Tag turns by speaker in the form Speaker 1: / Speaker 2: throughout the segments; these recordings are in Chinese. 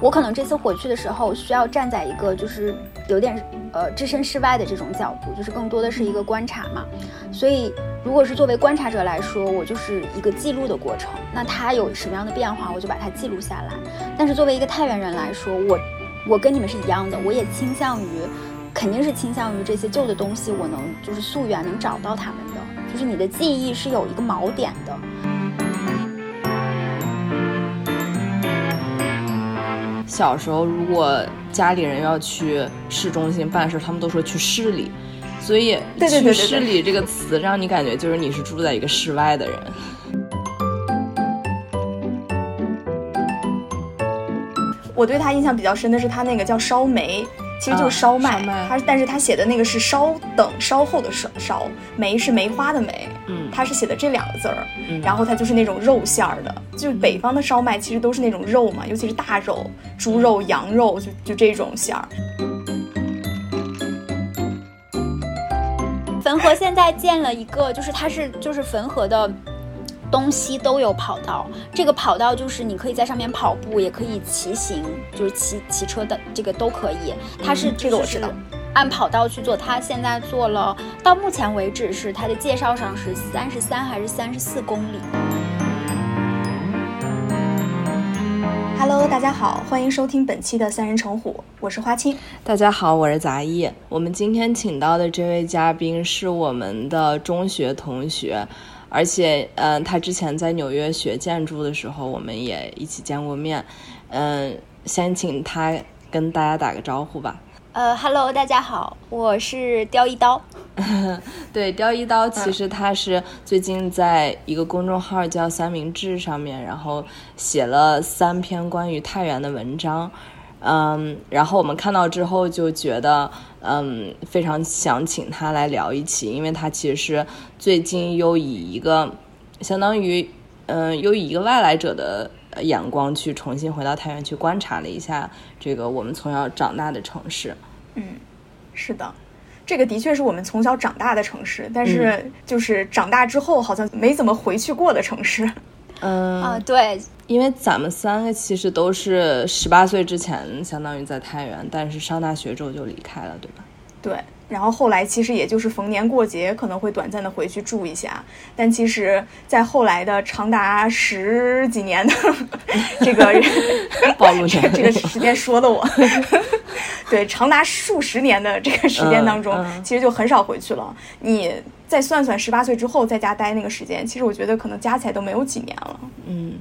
Speaker 1: 我可能这次回去的时候需要站在一个就是有点呃置身事外的这种角度，就是更多的是一个观察嘛。所以如果是作为观察者来说，我就是一个记录的过程。那它有什么样的变化，我就把它记录下来。但是作为一个太原人来说，我我跟你们是一样的，我也倾向于，肯定是倾向于这些旧的东西，我能就是溯源能找到他们的。就是你的记忆是有一个锚点的。
Speaker 2: 小时候，如果家里人要去市中心办事，他们都说去市里，所以“去市里”这个词让你感觉就是你是住在一个室外的人。
Speaker 3: 我对他印象比较深的是他那个叫烧梅。其实就是烧麦，他但是他写的那个是稍等稍后的烧烧梅是梅花的梅，嗯，他是写的这两个字儿，然后它就是那种肉馅儿的，就是北方的烧麦其实都是那种肉嘛，尤其是大肉，猪肉、羊肉，就就这种馅儿。
Speaker 1: 汾河现在建了一个，就是它是就是汾河的。东西都有跑道，这个跑道就是你可以在上面跑步，也可以骑行，就是骑骑车的这个都可以。它是
Speaker 3: 这个我知道，
Speaker 1: 按跑道去做。它现在做了，到目前为止是它的介绍上是三十三还是三十四公里
Speaker 3: ？Hello，大家好，欢迎收听本期的三人成虎，我是花青。
Speaker 2: 大家好，我是杂艺。我们今天请到的这位嘉宾是我们的中学同学。而且，嗯，他之前在纽约学建筑的时候，我们也一起见过面。嗯，先请他跟大家打个招呼吧。
Speaker 1: 呃，Hello，大家好，我是刁一刀。
Speaker 2: 对，刁一刀，其实他是最近在一个公众号叫三明治上面，然后写了三篇关于太原的文章。嗯，然后我们看到之后就觉得，嗯，非常想请他来聊一期，因为他其实是最近又以一个相当于，嗯，又以一个外来者的眼光去重新回到太原去观察了一下这个我们从小长大的城市。
Speaker 3: 嗯，是的，这个的确是我们从小长大的城市，但是就是长大之后好像没怎么回去过的城市。
Speaker 2: 嗯
Speaker 1: 啊，对。
Speaker 2: 因为咱们三个其实都是十八岁之前，相当于在太原，但是上大学之后就离开了，对吧？
Speaker 3: 对。然后后来其实也就是逢年过节可能会短暂的回去住一下，但其实，在后来的长达十几年的 这个
Speaker 2: 暴露
Speaker 3: 这个时间说的我，对，长达数十年的这个时间当中，其实就很少回去了。你再算算十八岁之后在家待那个时间，其实我觉得可能加起来都没有几年了。
Speaker 2: 嗯。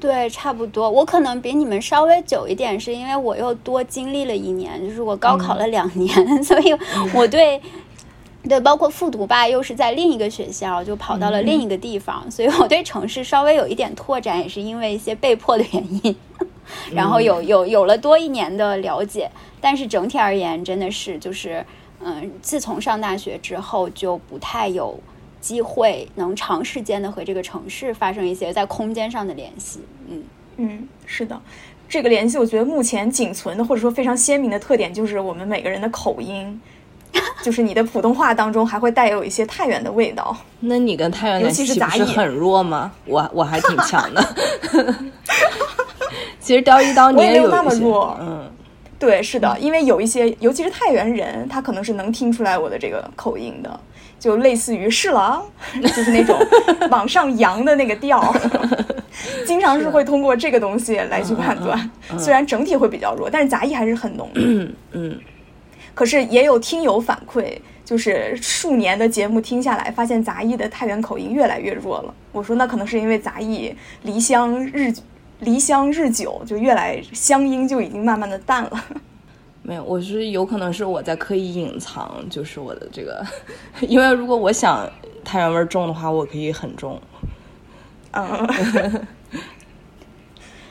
Speaker 1: 对，差不多。我可能比你们稍微久一点，是因为我又多经历了一年，就是我高考了两年，所以我对对包括复读吧，又是在另一个学校，就跑到了另一个地方，所以我对城市稍微有一点拓展，也是因为一些被迫的原因，然后有有有了多一年的了解。但是整体而言，真的是就是嗯，自从上大学之后，就不太有。机会能长时间的和这个城市发生一些在空间上的联系，
Speaker 3: 嗯嗯，是的，这个联系我觉得目前仅存的或者说非常鲜明的特点就是我们每个人的口音，就是你的普通话当中还会带有一些太原的味道。
Speaker 2: 那你跟太原
Speaker 3: 尤其是杂
Speaker 2: 音很弱吗？我我还挺强的。其实雕一刀你
Speaker 3: 也
Speaker 2: 有
Speaker 3: 那么弱，
Speaker 2: 嗯，
Speaker 3: 对，是的，因为有一些尤其是太原人，他可能是能听出来我的这个口音的。就类似于是了，就是那种 往上扬的那个调，经常是会通过这个东西来去判断。虽然整体会比较弱，但是杂役还是很浓的。
Speaker 2: 嗯，
Speaker 3: 可是也有听友反馈，就是数年的节目听下来，发现杂艺的太原口音越来越弱了。我说那可能是因为杂艺离乡日离乡日久，就越来乡音就已经慢慢的淡了。
Speaker 2: 没有，我是有可能是我在刻意隐藏，就是我的这个，因为如果我想太原味重的话，我可以很重。
Speaker 3: 嗯，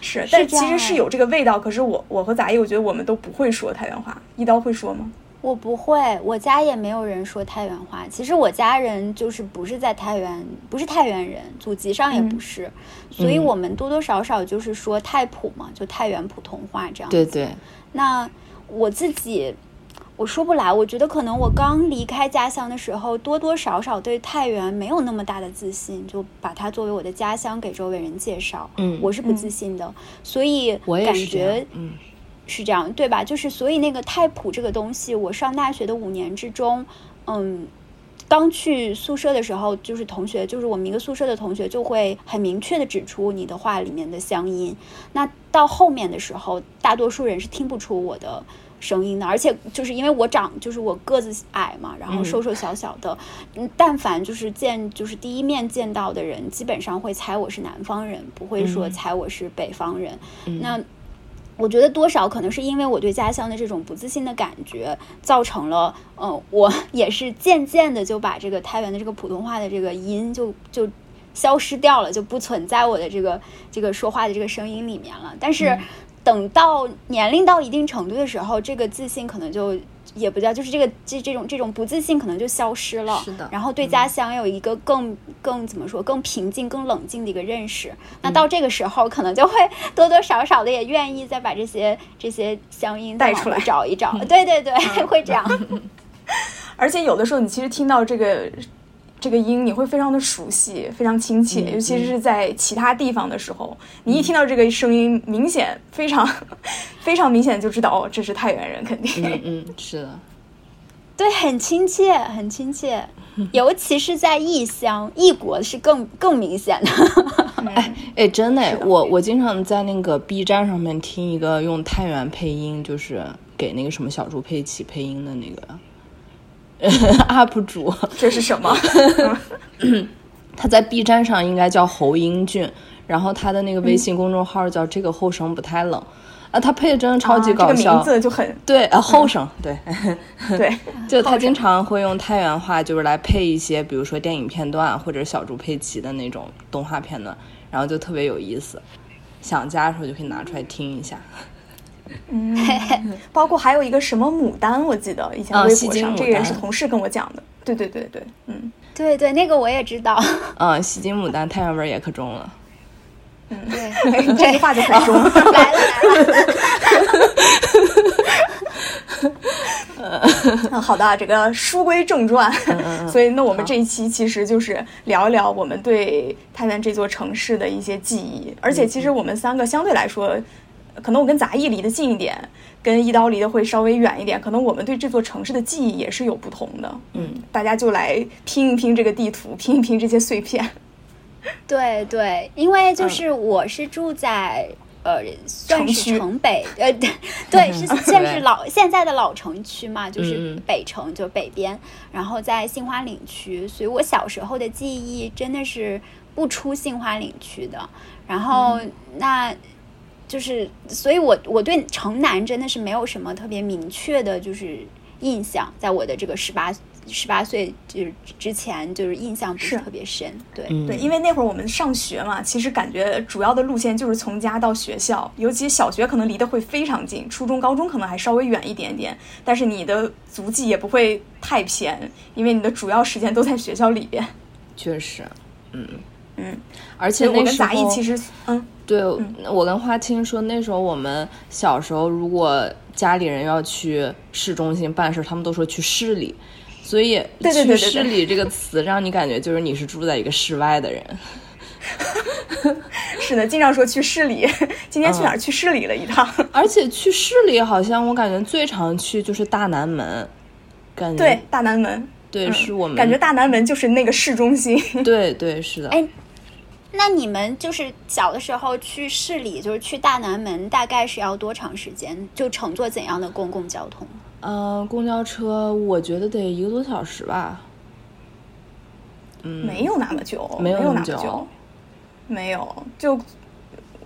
Speaker 3: 是，但其实是有这个味道。可是我我和杂艺，我觉得我们都不会说太原话。一刀会说吗？
Speaker 1: 我不会，我家也没有人说太原话。其实我家人就是不是在太原，不是太原人，祖籍上也不是，所以我们多多少少就是说太普嘛，就太原普通话这样。
Speaker 2: 对对，
Speaker 1: 那。我自己，我说不来，我觉得可能我刚离开家乡的时候，多多少少对太原没有那么大的自信，就把它作为我的家乡给周围人介绍。
Speaker 2: 嗯，
Speaker 1: 我是不自信的，所以感觉
Speaker 2: 嗯
Speaker 1: 是这样，对吧？就是所以那个太普这个东西，我上大学的五年之中，嗯，刚去宿舍的时候，就是同学，就是我们一个宿舍的同学就会很明确的指出你的话里面的乡音。那到后面的时候，大多数人是听不出我的。声音的，而且就是因为我长，就是我个子矮嘛，然后瘦瘦小小的，嗯，但凡就是见，就是第一面见到的人，基本上会猜我是南方人，不会说猜我是北方人。那我觉得多少可能是因为我对家乡的这种不自信的感觉，造成了，嗯，我 也是渐渐的就把这个太原的这个普通话的这个音就就消失掉了，就不存在我的这个这个说话的这个声音里面了。但是。等到年龄到一定程度的时候，这个自信可能就也不叫，就是这个这这种这种不自信可能就消失了。
Speaker 2: 是的。
Speaker 1: 然后对家乡有一个更更怎么说更平静、更冷静的一个认识。那到这个时候，可能就会多多少少的也愿意再把这些这些乡音
Speaker 3: 带出来
Speaker 1: 找一找。对对对，会这样。
Speaker 3: 而且有的时候，你其实听到这个。这个音你会非常的熟悉，非常亲切，尤其是在其他地方的时候，你一听到这个声音，明显非常非常明显就知道哦，这是太原人，肯定。
Speaker 2: 嗯嗯，是的，
Speaker 1: 对，很亲切，很亲切，尤其是在异乡异国是更更明显的。
Speaker 2: 哎哎，真的，我我经常在那个 B 站上面听一个用太原配音，就是给那个什么小猪佩奇配音的那个。UP 主，
Speaker 3: 这是什么？
Speaker 2: 他在 B 站上应该叫侯英俊，然后他的那个微信公众号叫“这个后生不太冷”，啊，他配的真的超级搞笑，
Speaker 3: 名字就很
Speaker 2: 对，呃，后生，对。
Speaker 3: 对，
Speaker 2: 就他经常会用太原话，就是来配一些，比如说电影片段或者小猪佩奇的那种动画片段，然后就特别有意思，想家的时候就可以拿出来听一下。
Speaker 3: 嗯，包括还有一个什么牡丹，我记得以前微博上这个人是同事跟我讲的。对对对对，嗯，
Speaker 1: 对对，那个我也知道。
Speaker 2: 嗯，西京牡丹太原味儿也可重了。
Speaker 1: 嗯，对，
Speaker 3: 这句话就很重。
Speaker 1: 来了来了。
Speaker 3: 嗯，好的，这个书归正传。所以，那我们这一期其实就是聊一聊我们对太原这座城市的一些记忆，而且其实我们三个相对来说。可能我跟杂役离得近一点，跟一刀离得会稍微远一点。可能我们对这座城市的记忆也是有不同的。
Speaker 2: 嗯，
Speaker 3: 大家就来拼一拼这个地图，拼一拼这些碎片。
Speaker 1: 对对，因为就是我是住在呃，算是城北，呃，对，是现是老现在的老城区嘛，就是北城，就北边。然后在杏花岭区，所以我小时候的记忆真的是不出杏花岭区的。然后那。就是，所以我我对城南真的是没有什么特别明确的，就是印象，在我的这个十八十八岁就是之前，就是印象不是特别深。对
Speaker 3: 对，因为那会儿我们上学嘛，其实感觉主要的路线就是从家到学校，尤其小学可能离得会非常近，初中高中可能还稍微远一点点，但是你的足迹也不会太偏，因为你的主要时间都在学校里边。
Speaker 2: 确实，嗯
Speaker 3: 嗯，
Speaker 2: 而且
Speaker 3: 我跟杂艺其实，嗯。
Speaker 2: 对，我跟花青说，那时候我们小时候，如果家里人要去市中心办事，他们都说去市里，所以“去市里”这个词让你感觉就是你是住在一个室外的人。
Speaker 3: 是的，经常说去市里，今天去哪儿？去市里了一趟。
Speaker 2: 而且去市里，好像我感觉最常去就是大南门，感觉
Speaker 3: 对大南门，
Speaker 2: 对，是我们
Speaker 3: 感觉大南门就是那个市中心。
Speaker 2: 对对，是的。
Speaker 1: 哎。那你们就是小的时候去市里，就是去大南门，大概是要多长时间？就乘坐怎样的公共交通？
Speaker 2: 嗯，公交车我觉得得一个多小时吧。嗯，
Speaker 3: 没有那么久，没有
Speaker 2: 那
Speaker 3: 么久，没有，就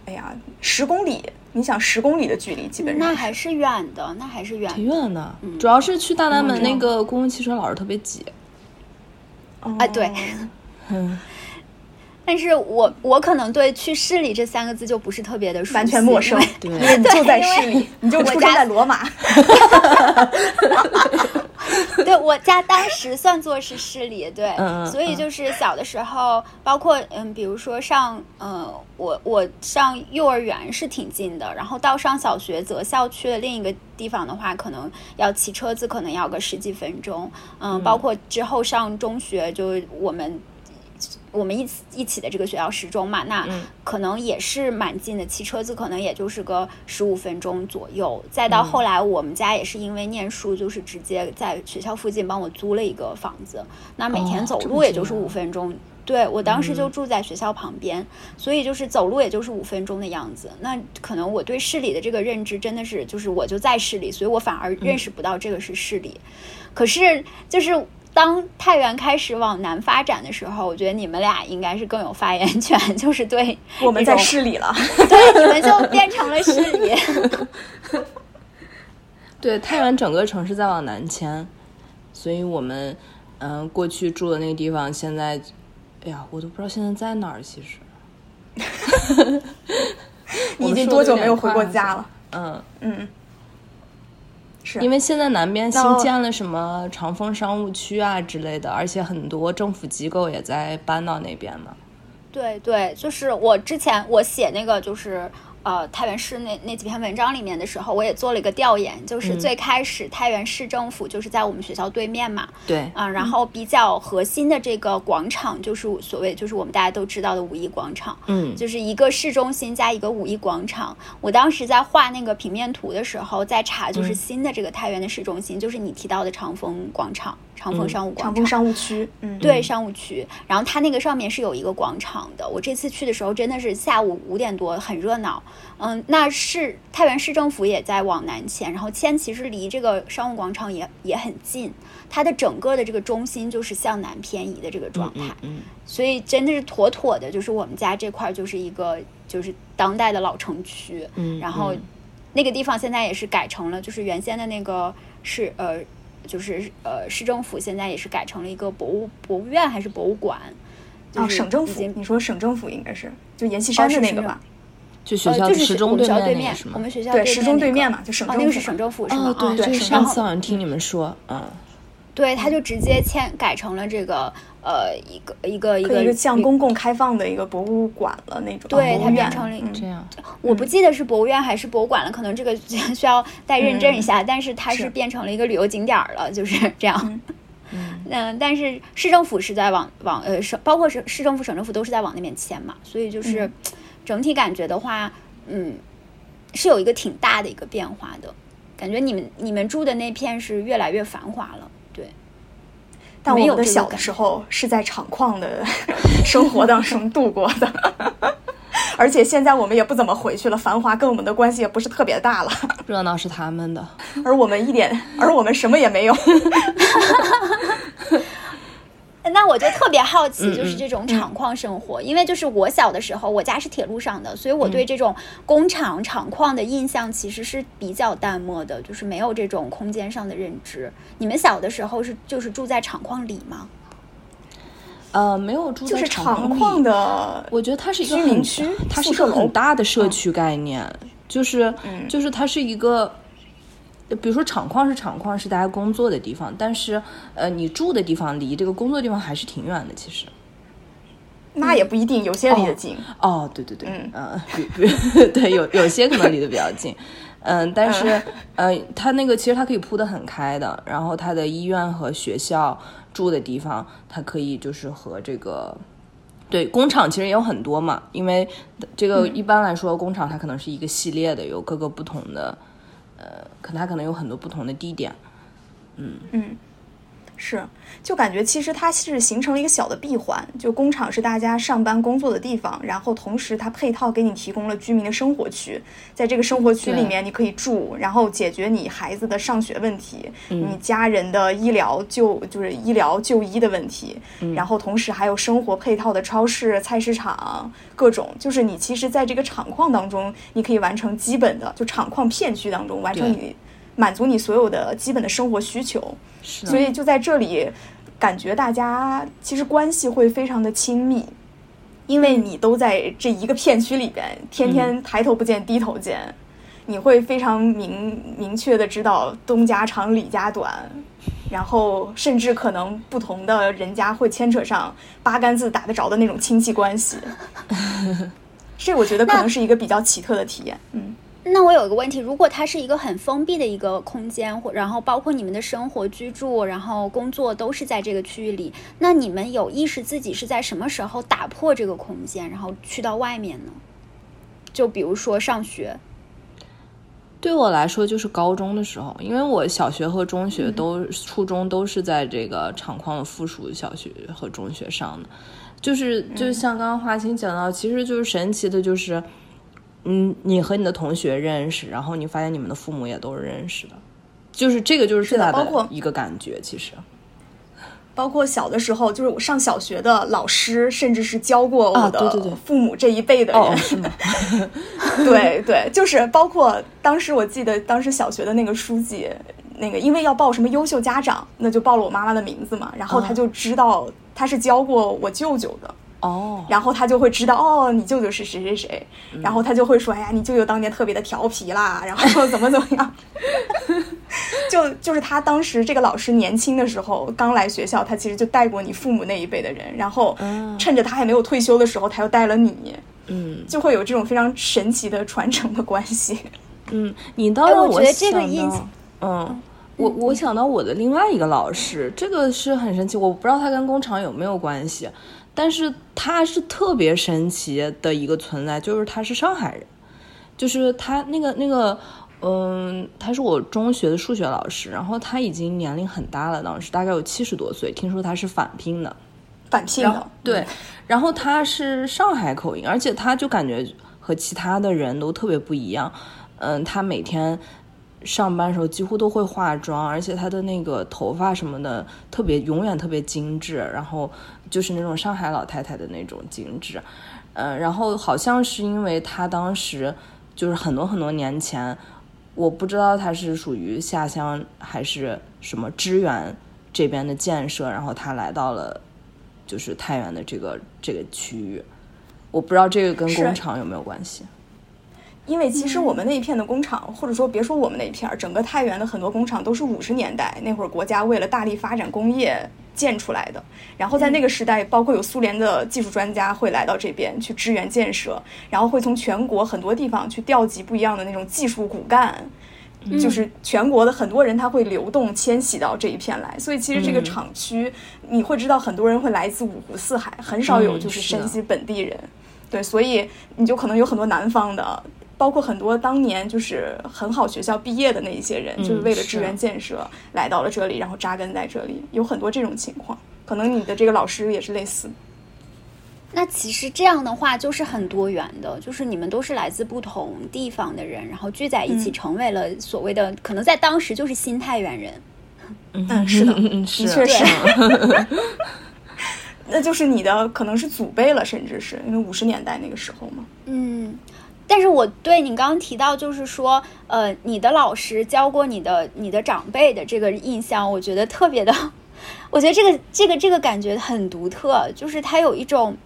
Speaker 3: 哎呀，十公里，你想十公里的距离，基本
Speaker 1: 上那还是远的，那还是远，
Speaker 2: 挺远的。主要是去大南门那个公共汽车老是特别挤。
Speaker 1: 啊，对，
Speaker 2: 嗯。
Speaker 1: 但是我我可能对去市里这三个字就不是特别的
Speaker 3: 完全陌生，
Speaker 2: 因
Speaker 3: 为你就在市里，你就出生在罗马。
Speaker 1: 对我家当时算作是市里，对，所以就是小的时候，包括嗯，比如说上嗯，我我上幼儿园是挺近的，然后到上小学择校区的另一个地方的话，可能要骑车子，可能要个十几分钟，嗯，包括之后上中学，就我们。我们一起一起的这个学校时钟嘛，那可能也是蛮近的，骑车子可能也就是个十五分钟左右。再到后来，我们家也是因为念书，就是直接在学校附近帮我租了一个房子，那每天走路也就是五分钟。对我当时就住在学校旁边，所以就是走路也就是五分钟的样子。那可能我对市里的这个认知真的是，就是我就在市里，所以我反而认识不到这个是市里。可是就是。当太原开始往南发展的时候，我觉得你们俩应该是更有发言权，就是对
Speaker 3: 我们在市里了，
Speaker 1: 对，你们就变成了市里。
Speaker 2: 对，太原整个城市在往南迁，所以我们嗯过去住的那个地方，现在，哎呀，我都不知道现在在哪儿。其实，
Speaker 3: 你已经多久没有回过家了？
Speaker 2: 嗯
Speaker 3: 嗯。
Speaker 2: 因为现在南边新建了什么长丰商务区啊之类的，而且很多政府机构也在搬到那边嘛。
Speaker 1: 对对，就是我之前我写那个就是。呃，太原市那那几篇文章里面的时候，我也做了一个调研，就是最开始太原市政府就是在我们学校对面嘛，
Speaker 2: 对，
Speaker 1: 啊，然后比较核心的这个广场就是所谓就是我们大家都知道的五一广场，
Speaker 2: 嗯，
Speaker 1: 就是一个市中心加一个五一广场。我当时在画那个平面图的时候，在查就是新的这个太原的市中心，就是你提到的长风广场。长丰商务广场，
Speaker 3: 长丰商务区，嗯，
Speaker 1: 对，商务区。然后它那个上面是有一个广场的。我这次去的时候真的是下午五点多，很热闹。嗯，那是太原市政府也在往南迁，然后迁其实离这个商务广场也也很近。它的整个的这个中心就是向南偏移的这个状态，
Speaker 2: 嗯，
Speaker 1: 所以真的是妥妥的，就是我们家这块就是一个就是当代的老城区。
Speaker 2: 嗯，
Speaker 1: 然后那个地方现在也是改成了，就是原先的那个是呃。就是呃，市政府现在也是改成了一个博物博物院还是博物馆？
Speaker 3: 啊，省政府，你说省政府应该是就阎锡山的那个吧？
Speaker 2: 就学校
Speaker 1: 就是
Speaker 2: 时钟
Speaker 1: 对
Speaker 2: 面
Speaker 1: 我们学校
Speaker 3: 对时钟
Speaker 1: 对
Speaker 3: 面嘛，就省政府，
Speaker 1: 那个是省政府是吗？
Speaker 2: 对
Speaker 1: 对，
Speaker 2: 上次好像听你们说，嗯。
Speaker 1: 对，他就直接迁改成了这个呃一个一个一个
Speaker 3: 一个向公共开放的一个博物馆了那种。
Speaker 1: 对，它变成了
Speaker 2: 这样。
Speaker 1: 我不记得是博物院还是博物馆了，可能这个 需要再认证一下。但是它是变成了一个旅游景点了，就是这样。
Speaker 2: 嗯，
Speaker 1: 但是市政府是在往往呃省，包括省市政府、省政府都是在往那边迁嘛，所以就是整体感觉的话，嗯，是有一个挺大的一个变化的。感觉你们你们住的那片是越来越繁华了。
Speaker 3: 但我的小的时候是在厂矿的 生活当中度过的，而且现在我们也不怎么回去了，繁华跟我们的关系也不是特别大了。
Speaker 2: 热闹是他们的，
Speaker 3: 而我们一点，而我们什么也没有。
Speaker 1: 那我就特别好奇，就是这种厂矿生活，因为就是我小的时候，我家是铁路上的，所以我对这种工厂厂矿的印象其实是比较淡漠的，就是没有这种空间上的认知。你们小的时候是就是住在厂矿里吗？
Speaker 2: 呃，没有住在
Speaker 3: 厂矿的，
Speaker 2: 我觉得它是一个
Speaker 3: 居民区，
Speaker 2: 它是一个很大的社区概念，就是就是它是一个。比如说厂矿是厂矿，是大家工作的地方，但是呃，你住的地方离这个工作地方还是挺远的。其实，
Speaker 3: 那也不一定，有些离得近。
Speaker 2: 哦，对对对，嗯，对，有有些可能离得比较近，嗯，但是呃，它那个其实它可以铺的很开的，然后它的医院和学校住的地方，它可以就是和这个对工厂其实也有很多嘛，因为这个一般来说工厂它可能是一个系列的，有各个不同的。呃，可它可能有很多不同的地点，嗯。
Speaker 3: 嗯，是，就感觉其实它是形成了一个小的闭环，就工厂是大家上班工作的地方，然后同时它配套给你提供了居民的生活区，在这个生活区里面你可以住，然后解决你孩子的上学问题，你家人的医疗就就是医疗就医的问题，然后同时还有生活配套的超市、菜市场。各种就是你其实，在这个厂矿当中，你可以完成基本的，就厂矿片区当中完成你满足你所有的基本的生活需求。所以就在这里，感觉大家其实关系会非常的亲密，因为你都在这一个片区里边，天天抬头不见低头见，你会非常明明确的知道东家长李家短。然后甚至可能不同的人家会牵扯上八竿子打得着的那种亲戚关系。这我觉得可能是一个比较奇特的体验。嗯。
Speaker 1: 那我有一个问题，如果它是一个很封闭的一个空间，或然后包括你们的生活、居住，然后工作都是在这个区域里，那你们有意识自己是在什么时候打破这个空间，然后去到外面呢？就比如说上学。
Speaker 2: 对我来说，就是高中的时候，因为我小学和中学都、初中都是在这个厂矿的附属小学和中学上的，就是就像刚刚华清讲到，其实就是神奇的，就是。嗯，你和你的同学认识，然后你发现你们的父母也都是认识的，就是这个就是最大
Speaker 3: 的
Speaker 2: 一个感觉。其实，
Speaker 3: 包括小的时候，就是我上小学的老师，甚至是教过我的父母这一辈的人，
Speaker 2: 是吗？
Speaker 3: 对对，就是包括当时我记得当时小学的那个书记，那个因为要报什么优秀家长，那就报了我妈妈的名字嘛，然后他就知道他是教过我舅舅的。
Speaker 2: 哦，
Speaker 3: 然后他就会知道哦，你舅舅是谁谁谁，然后他就会说，哎呀，你舅舅当年特别的调皮啦，然后怎么怎么样，就就是他当时这个老师年轻的时候刚来学校，他其实就带过你父母那一辈的人，然后趁着他还没有退休的时候，他又带了你，
Speaker 2: 嗯，
Speaker 3: 就会有这种非常神奇的传承的关系。
Speaker 2: 嗯，你倒让
Speaker 1: 我想
Speaker 2: 到，嗯，我我想到我的另外一个老师，这个是很神奇，我不知道他跟工厂有没有关系。但是他是特别神奇的一个存在，就是他是上海人，就是他那个那个，嗯，他是我中学的数学老师，然后他已经年龄很大了，当时大概有七十多岁，听说他是返聘的，
Speaker 3: 返聘的，
Speaker 2: 对，然后他是上海口音，而且他就感觉和其他的人都特别不一样，嗯，他每天。上班时候几乎都会化妆，而且她的那个头发什么的特别永远特别精致，然后就是那种上海老太太的那种精致，嗯，然后好像是因为她当时就是很多很多年前，我不知道她是属于下乡还是什么支援这边的建设，然后她来到了就是太原的这个这个区域，我不知道这个跟工厂有没有关系。
Speaker 3: 因为其实我们那一片的工厂，或者说别说我们那一片儿，整个太原的很多工厂都是五十年代那会儿国家为了大力发展工业建出来的。然后在那个时代，包括有苏联的技术专家会来到这边去支援建设，然后会从全国很多地方去调集不一样的那种技术骨干，就是全国的很多人他会流动迁徙到这一片来。所以其实这个厂区你会知道很多人会来自五湖四海，很少有就是山西本地人。对，所以你就可能有很多南方的。包括很多当年就是很好学校毕业的那一些人，就是为了支援建设来到了这里，然后扎根在这里，有很多这种情况。可能你的这个老师也是类似。
Speaker 1: 那其实这样的话就是很多元的，就是你们都是来自不同地方的人，然后聚在一起，成为了所谓的可能在当时就是新太原人。
Speaker 3: 嗯，是的，
Speaker 2: 的
Speaker 3: 确是。那就是你的可能是祖辈了，甚至是因为五十年代那个时候嘛。
Speaker 1: 嗯。但是我对你刚刚提到，就是说，呃，你的老师教过你的你的长辈的这个印象，我觉得特别的，我觉得这个这个这个感觉很独特，就是它有一种，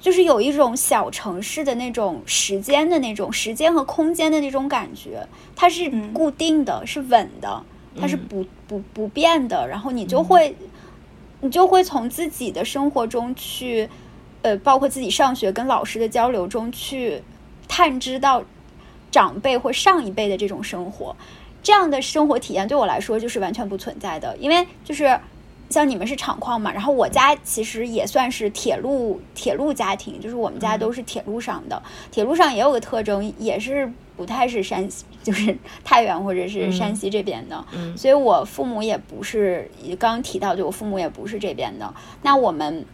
Speaker 1: 就是有一种小城市的那种时间的那种时间和空间的那种感觉，它是固定的，是稳的，它是不不不变的，然后你就会，你就会从自己的生活中去，呃，包括自己上学跟老师的交流中去。探知到长辈或上一辈的这种生活，这样的生活体验对我来说就是完全不存在的。因为就是像你们是厂矿嘛，然后我家其实也算是铁路铁路家庭，就是我们家都是铁路上的。铁路上也有个特征，也是不太是山西，就是太原或者是山西这边的。所以我父母也不是刚刚提到，就我父母也不是这边的。那我们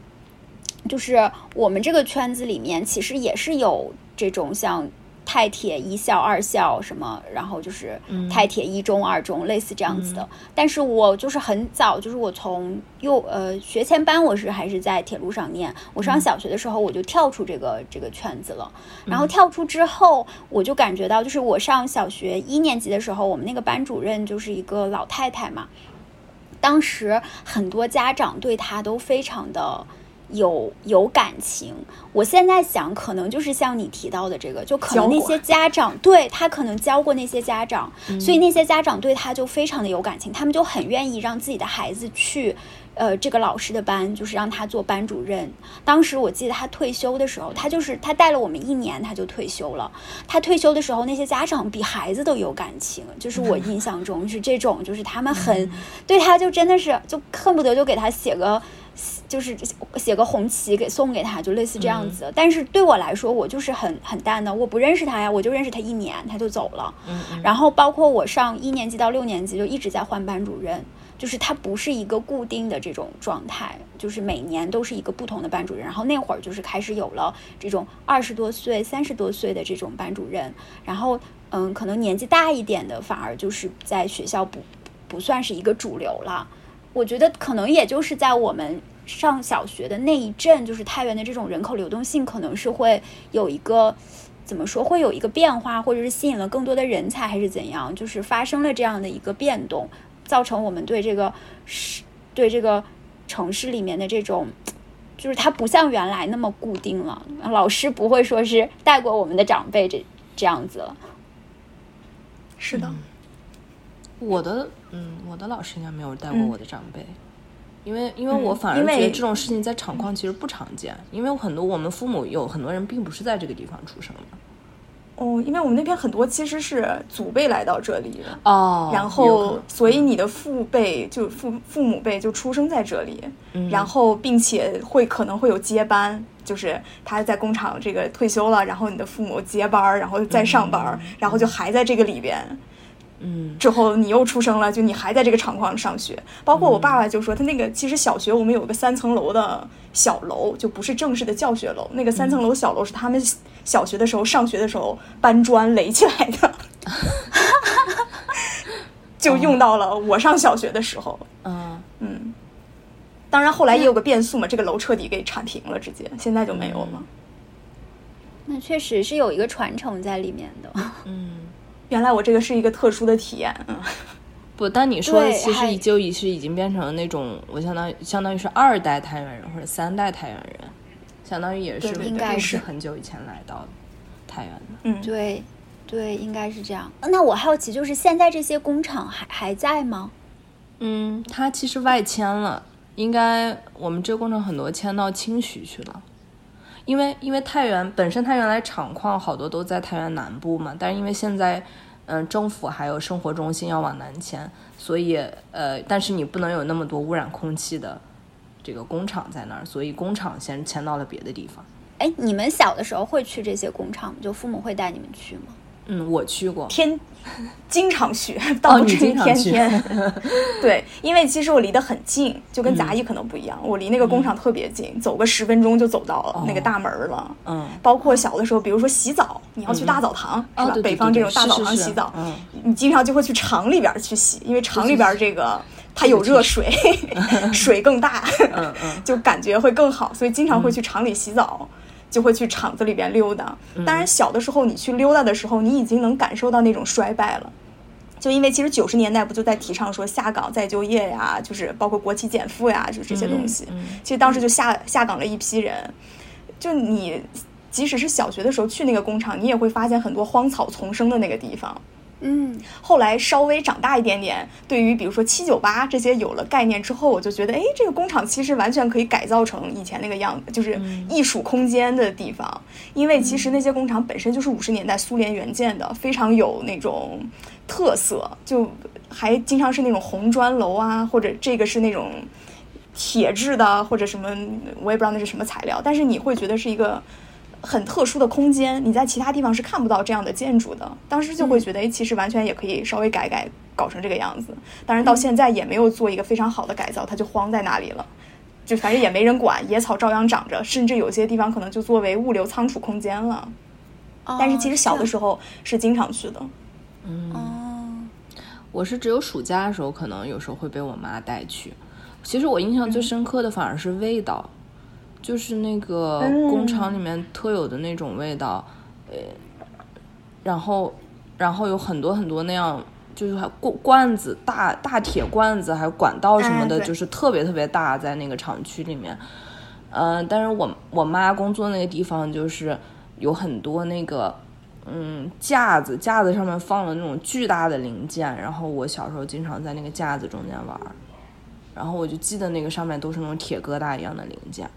Speaker 1: 就是我们这个圈子里面，其实也是有。这种像太铁一校、二校什么，然后就是太铁一中、二中，类似这样子的。但是我就是很早，就是我从幼呃学前班，我是还是在铁路上念。我上小学的时候，我就跳出这个这个圈子了。然后跳出之后，我就感觉到，就是我上小学一年级的时候，我们那个班主任就是一个老太太嘛。当时很多家长对她都非常的。有有感情。我现在想，可能就是像你提到的这个，就可能那些家长对他可能教过那些家长，所以那些家长对他就非常的有感情，他们就很愿意让自己的孩子去。呃，这个老师的班就是让他做班主任。当时我记得他退休的时候，他就是他带了我们一年，他就退休了。他退休的时候，那些家长比孩子都有感情，就是我印象中是这种，就是他们很对他，就真的是就恨不得就给他写个，就是写个红旗给送给他，就类似这样子。但是对我来说，我就是很很淡的，我不认识他呀，我就认识他一年，他就走了。然后包括我上一年级到六年级，就一直在换班主任。就是他不是一个固定的这种状态，就是每年都是一个不同的班主任。然后那会儿就是开始有了这种二十多岁、三十多岁的这种班主任。然后，嗯，可能年纪大一点的反而就是在学校不不算是一个主流了。我觉得可能也就是在我们上小学的那一阵，就是太原的这种人口流动性可能是会有一个怎么说，会有一个变化，或者是吸引了更多的人才，还是怎样，就是发生了这样的一个变动。造成我们对这个是，对这个城市里面的这种，就是它不像原来那么固定了。老师不会说是带过我们的长辈这这样子了。
Speaker 3: 是的，
Speaker 2: 我的嗯，我的老师应该没有带过我的长辈，因为因为我反而觉得这种事情在厂矿其实不常见，因为很多我们父母有很多人并不是在这个地方出生的。
Speaker 3: 哦，因为我们那边很多其实是祖辈来到这里
Speaker 2: 哦，
Speaker 3: 然后所以你的父辈就父父母辈就出生在这里，然后并且会可能会有接班，就是他在工厂这个退休了，然后你的父母接班，然后再上班，然后就还在这个里边。
Speaker 2: 嗯，
Speaker 3: 之后你又出生了，就你还在这个厂矿上学。包括我爸爸就说，他那个其实小学我们有个三层楼的小楼，就不是正式的教学楼。那个三层楼小楼是他们小学的时候上学的时候搬砖垒起来的，就用到了我上小学的时候。
Speaker 2: 嗯
Speaker 3: 嗯，当然后来也有个变速嘛，这个楼彻底给铲平了，直接现在就没有了。
Speaker 1: 那确实是有一个传承在里面的。
Speaker 2: 嗯。
Speaker 3: 原来我这个是一个特殊的体验，嗯，
Speaker 2: 不，但你说的其实就已是已经变成了那种，我相当于相当于是二代太原人或者三代太原人，相当于也是
Speaker 1: 应该是
Speaker 2: 很久以前来到太原的，
Speaker 3: 嗯，
Speaker 1: 对，对，应该是这样。那我好奇，就是现在这些工厂还还在吗？
Speaker 2: 嗯，它其实外迁了，应该我们这工厂很多迁到清徐去了。因为因为太原本身它原来厂矿好多都在太原南部嘛，但是因为现在，嗯，政府还有生活中心要往南迁，所以呃，但是你不能有那么多污染空气的这个工厂在那儿，所以工厂先迁到了别的地方。
Speaker 1: 哎，你们小的时候会去这些工厂吗？就父母会带你们去吗？
Speaker 2: 嗯，我去过，
Speaker 3: 天，经常去，到处天天。对，因为其实我离得很近，就跟杂役可能不一样，我离那个工厂特别近，走个十分钟就走到了那个大门了。
Speaker 2: 嗯，
Speaker 3: 包括小的时候，比如说洗澡，你要去大澡堂，是吧？北方这种大澡堂洗澡，你经常就会去厂里边去洗，因为厂里边这个它有热水，水更大，
Speaker 2: 嗯嗯，
Speaker 3: 就感觉会更好，所以经常会去厂里洗澡。就会去厂子里边溜达。当然，小的时候你去溜达的时候，你已经能感受到那种衰败了。就因为其实九十年代不就在提倡说下岗再就业呀，就是包括国企减负呀，就这些东西。其实当时就下下岗了一批人。就你即使是小学的时候去那个工厂，你也会发现很多荒草丛生的那个地方。
Speaker 1: 嗯，
Speaker 3: 后来稍微长大一点点，对于比如说七九八这些有了概念之后，我就觉得，哎，这个工厂其实完全可以改造成以前那个样子，就是艺术空间的地方。因为其实那些工厂本身就是五十年代苏联援建的，非常有那种特色，就还经常是那种红砖楼啊，或者这个是那种铁质的，或者什么，我也不知道那是什么材料，但是你会觉得是一个。很特殊的空间，你在其他地方是看不到这样的建筑的。当时就会觉得，哎，其实完全也可以稍微改改，搞成这个样子。当然到现在也没有做一个非常好的改造，它就荒在那里了，就反正也没人管，野草照样长着，甚至有些地方可能就作为物流仓储空间了。但是其实小的时候是经常去的。
Speaker 2: 嗯，我是只有暑假的时候，可能有时候会被我妈带去。其实我印象最深刻的反而是味道。就是那个工厂里面特有的那种味道，呃，然后，然后有很多很多那样，就是还罐罐子大大铁罐子，还有管道什么的，就是特别特别大，在那个厂区里面，嗯，但是我我妈工作那个地方就是有很多那个嗯架子，架子上面放了那种巨大的零件，然后我小时候经常在那个架子中间玩，然后我就记得那个上面都是那种铁疙瘩一样的零件。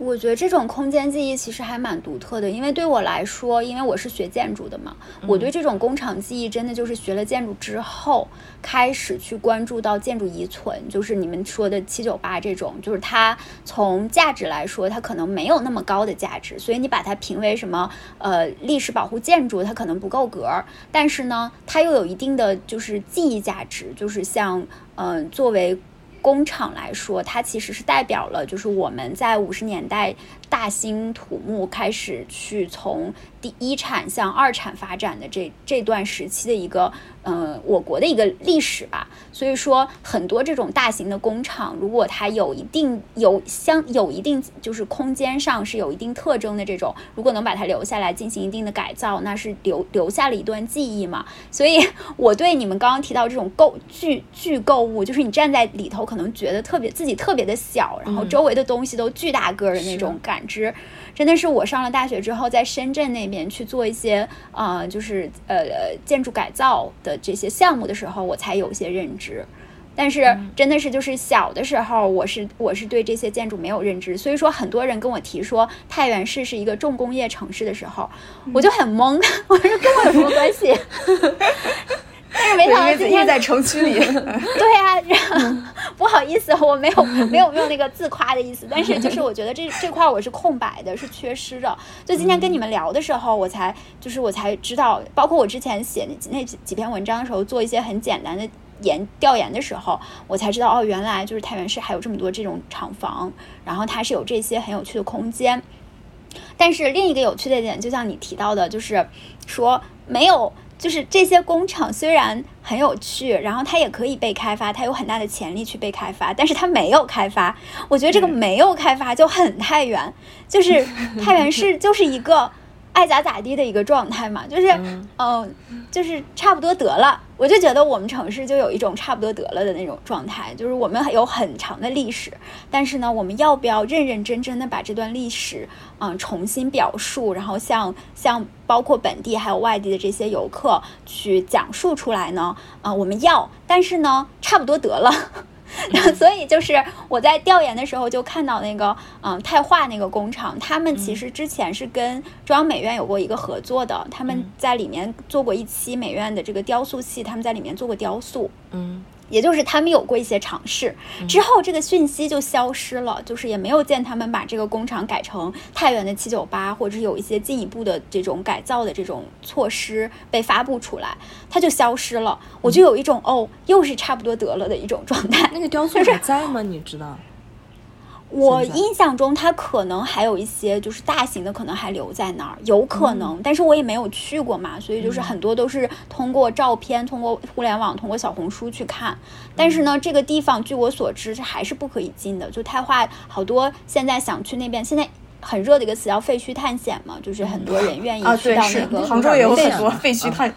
Speaker 1: 我觉得这种空间记忆其实还蛮独特的，因为对我来说，因为我是学建筑的嘛，我对这种工厂记忆真的就是学了建筑之后，开始去关注到建筑遗存，就是你们说的七九八这种，就是它从价值来说，它可能没有那么高的价值，所以你把它评为什么呃历史保护建筑，它可能不够格，但是呢，它又有一定的就是记忆价值，就是像嗯作为。工厂来说，它其实是代表了，就是我们在五十年代大兴土木开始去从第一产向二产发展的这这段时期的一个。嗯，我国的一个历史吧，所以说很多这种大型的工厂，如果它有一定有相有一定就是空间上是有一定特征的这种，如果能把它留下来进行一定的改造，那是留留下了一段记忆嘛。所以我对你们刚刚提到这种购巨巨购物，就是你站在里头可能觉得特别自己特别的小，然后周围的东西都巨大个的那种感知。真的是我上了大学之后，在深圳那边去做一些呃，就是呃建筑改造的这些项目的时候，我才有一些认知。但是真的是就是小的时候，我是我是对这些建筑没有认知，所以说很多人跟我提说太原市是一个重工业城市的时候，我就很懵，我说跟我有什么关系？但是没想到今天
Speaker 3: 在城区里，
Speaker 1: 对呀，不好意思，我没有 没有没有那个自夸的意思，但是就是我觉得这这块我是空白的，是缺失的。就今天跟你们聊的时候，我才就是我才知道，包括我之前写那几那几篇文章的时候，做一些很简单的研调研的时候，我才知道哦，原来就是太原市还有这么多这种厂房，然后它是有这些很有趣的空间。但是另一个有趣的点，就像你提到的，就是说没有。就是这些工厂虽然很有趣，然后它也可以被开发，它有很大的潜力去被开发，但是它没有开发。我觉得这个没有开发就很太原，就是 太原市就是一个。爱咋咋地的一个状态嘛，就是，嗯，就是差不多得了。我就觉得我们城市就有一种差不多得了的那种状态，就是我们有很长的历史，但是呢，我们要不要认认真真的把这段历史，嗯，重新表述，然后向向包括本地还有外地的这些游客去讲述出来呢？啊，我们要，但是呢，差不多得了。所以就是我在调研的时候就看到那个嗯泰化那个工厂，他们其实之前是跟中央美院有过一个合作的，他们在里面做过一期美院的这个雕塑系，他们在里面做过雕塑，嗯。也就是他们有过一些尝试，之后这个讯息就消失了，就是也没有见他们把这个工厂改成太原的七九八，或者是有一些进一步的这种改造的这种措施被发布出来，它就消失了。我就有一种哦，又是差不多得了的一种状态。
Speaker 2: 那个雕塑还在吗？你知道？
Speaker 1: 我印象中，它可能还有一些就是大型的，可能还留在那儿，有可能，但是我也没有去过嘛，所以就是很多都是通过照片、通过互联网、通过小红书去看。但是呢，这个地方据我所知，这还是不可以进的。就太化，好多现在想去那边，现在很热的一个词叫废墟探险嘛，就是很多人愿意去到那个
Speaker 3: 杭州也有很多废墟探，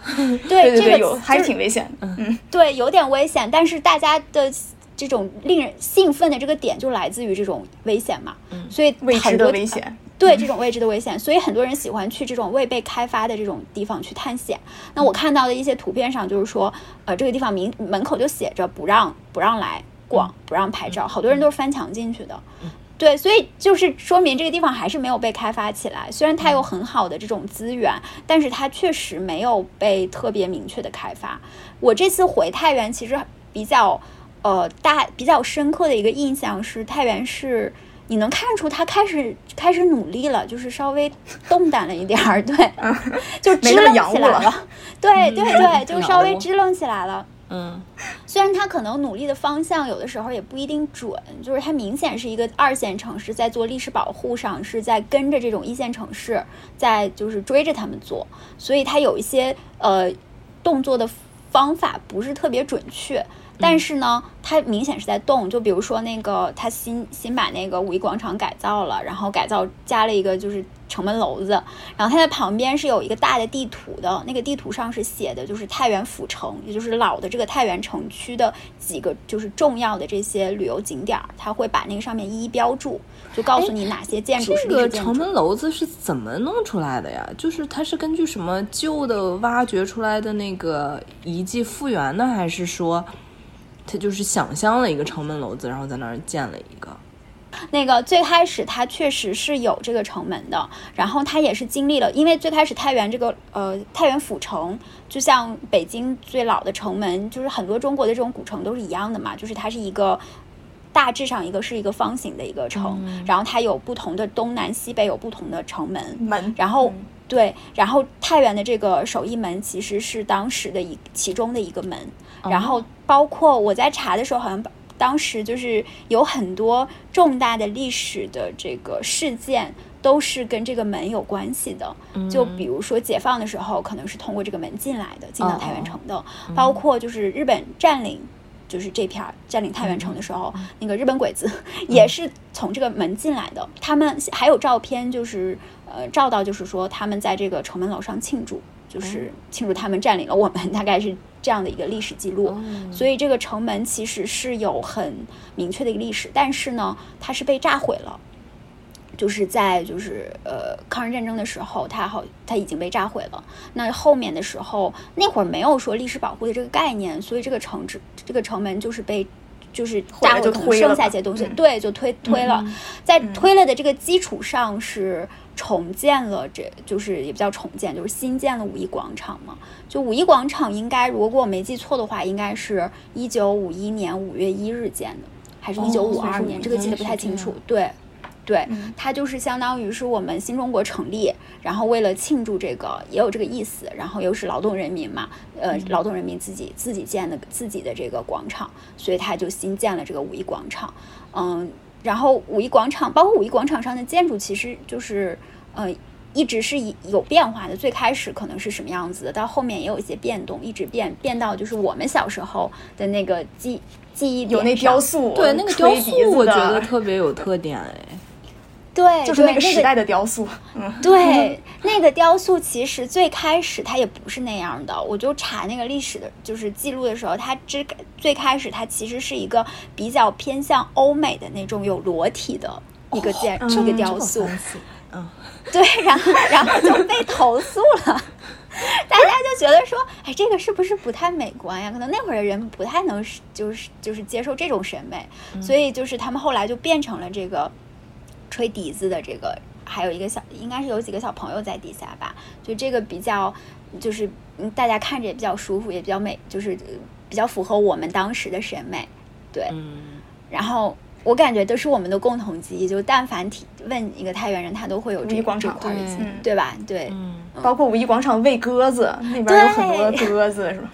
Speaker 1: 对
Speaker 3: 这个有还是挺危险，
Speaker 1: 嗯，对，有点危险，但是大家的。这种令人兴奋的这个点就来自于这种危险嘛，所以
Speaker 3: 未知的危险，
Speaker 1: 对这种未知的危险，所以很多人喜欢去这种未被开发的这种地方去探险。那我看到的一些图片上就是说，呃，这个地方门门口就写着不让不让来逛，不让拍照，好多人都是翻墙进去的。对，所以就是说明这个地方还是没有被开发起来。虽然它有很好的这种资源，但是它确实没有被特别明确的开发。我这次回太原其实比较。呃，大比较深刻的一个印象是太原市，你能看出他开始开始努力了，就是稍微动弹了一点儿，对，就支棱起来了，对对对，就稍微支棱起来了。
Speaker 2: 嗯，
Speaker 1: 虽然他可能努力的方向有的时候也不一定准，就是他明显是一个二线城市，在做历史保护上是在跟着这种一线城市在就是追着他们做，所以他有一些呃动作的方法不是特别准确。但是呢，它明显是在动。就比如说那个，它新新把那个五一广场改造了，然后改造加了一个就是城门楼子，然后它在旁边是有一个大的地图的，那个地图上是写的就是太原府城，也就是老的这个太原城区的几个就是重要的这些旅游景点，它会把那个上面一一标注，就告诉你哪些建筑是
Speaker 2: 这个城门楼子是怎么弄出来的呀？就是它是根据什么旧的挖掘出来的那个遗迹复原的，还是说？他就是想象了一个城门楼子，然后在那儿建了一个。
Speaker 1: 那个最开始他确实是有这个城门的，然后他也是经历了，因为最开始太原这个呃太原府城，就像北京最老的城门，就是很多中国的这种古城都是一样的嘛，就是它是一个大致上一个是一个方形的一个城，然后它有不同的东南西北有不同的城门
Speaker 3: 门，
Speaker 1: 然后对，然后太原的这个守义门其实是当时的一其中的一个门。然后包括我在查的时候，好像当时就是有很多重大的历史的这个事件，都是跟这个门有关系的。就比如说解放的时候，可能是通过这个门进来的，进到太原城的。包括就是日本占领，就是这片占领太原城的时候，那个日本鬼子也是从这个门进来的。他们还有照片，就是呃照到，就是说他们在这个城门楼上庆祝，就是庆祝他们占领了我们，大概是。这样的一个历史记录，所以这个城门其实是有很明确的一个历史，但是呢，它是被炸毁了，就是在就是呃抗日战争的时候，它好它已经被炸毁了。那后面的时候，那会儿没有说历史保护的这个概念，所以这个城址这个城门就是被就是炸毁，可能剩下一些东西，对，就推推了，在推了的这个基础上是。重建了，这就是也不叫重建，就是新建了五一广场嘛。就五一广场应该，如果我没记错的话，应该是一九五一年五月一日建的，还是一九五二年？这个记得不太清楚。对，对，它就是相当于是我们新中国成立，然后为了庆祝这个，也有这个意思。然后又是劳动人民嘛，呃，劳动人民自己自己建的自己的这个广场，所以他就新建了这个五一广场。嗯。然后五一广场，包括五一广场上的建筑，其实就是，呃，一直是有变化的。最开始可能是什么样子的，到后面也有一些变动，一直变变到就是我们小时候的那个记记忆
Speaker 3: 有那雕塑，
Speaker 2: 对那个雕塑，我觉得特别有特点哎。
Speaker 1: 对，
Speaker 3: 就是那个时代的雕塑。
Speaker 1: 嗯，对，那个雕塑其实最开始它也不是那样的。我就查那个历史的，就是记录的时候，它之最开始它其实是一个比较偏向欧美的那种有裸体的一个建一个雕塑。
Speaker 2: 嗯，
Speaker 1: 对，然后然后就被投诉了，大家就觉得说，哎，这个是不是不太美观呀？可能那会儿的人不太能就是就是接受这种审美，所以就是他们后来就变成了这个。吹笛子的这个，还有一个小，应该是有几个小朋友在底下吧。就这个比较，就是大家看着也比较舒服，也比较美，就是比较符合我们当时的审美。对，然后我感觉都是我们的共同记忆。就但凡提问一个太原人，他都会有这
Speaker 3: 广场
Speaker 1: 块对吧？对，
Speaker 3: 包括五一广场喂鸽子，那边有很多鸽子，是吧？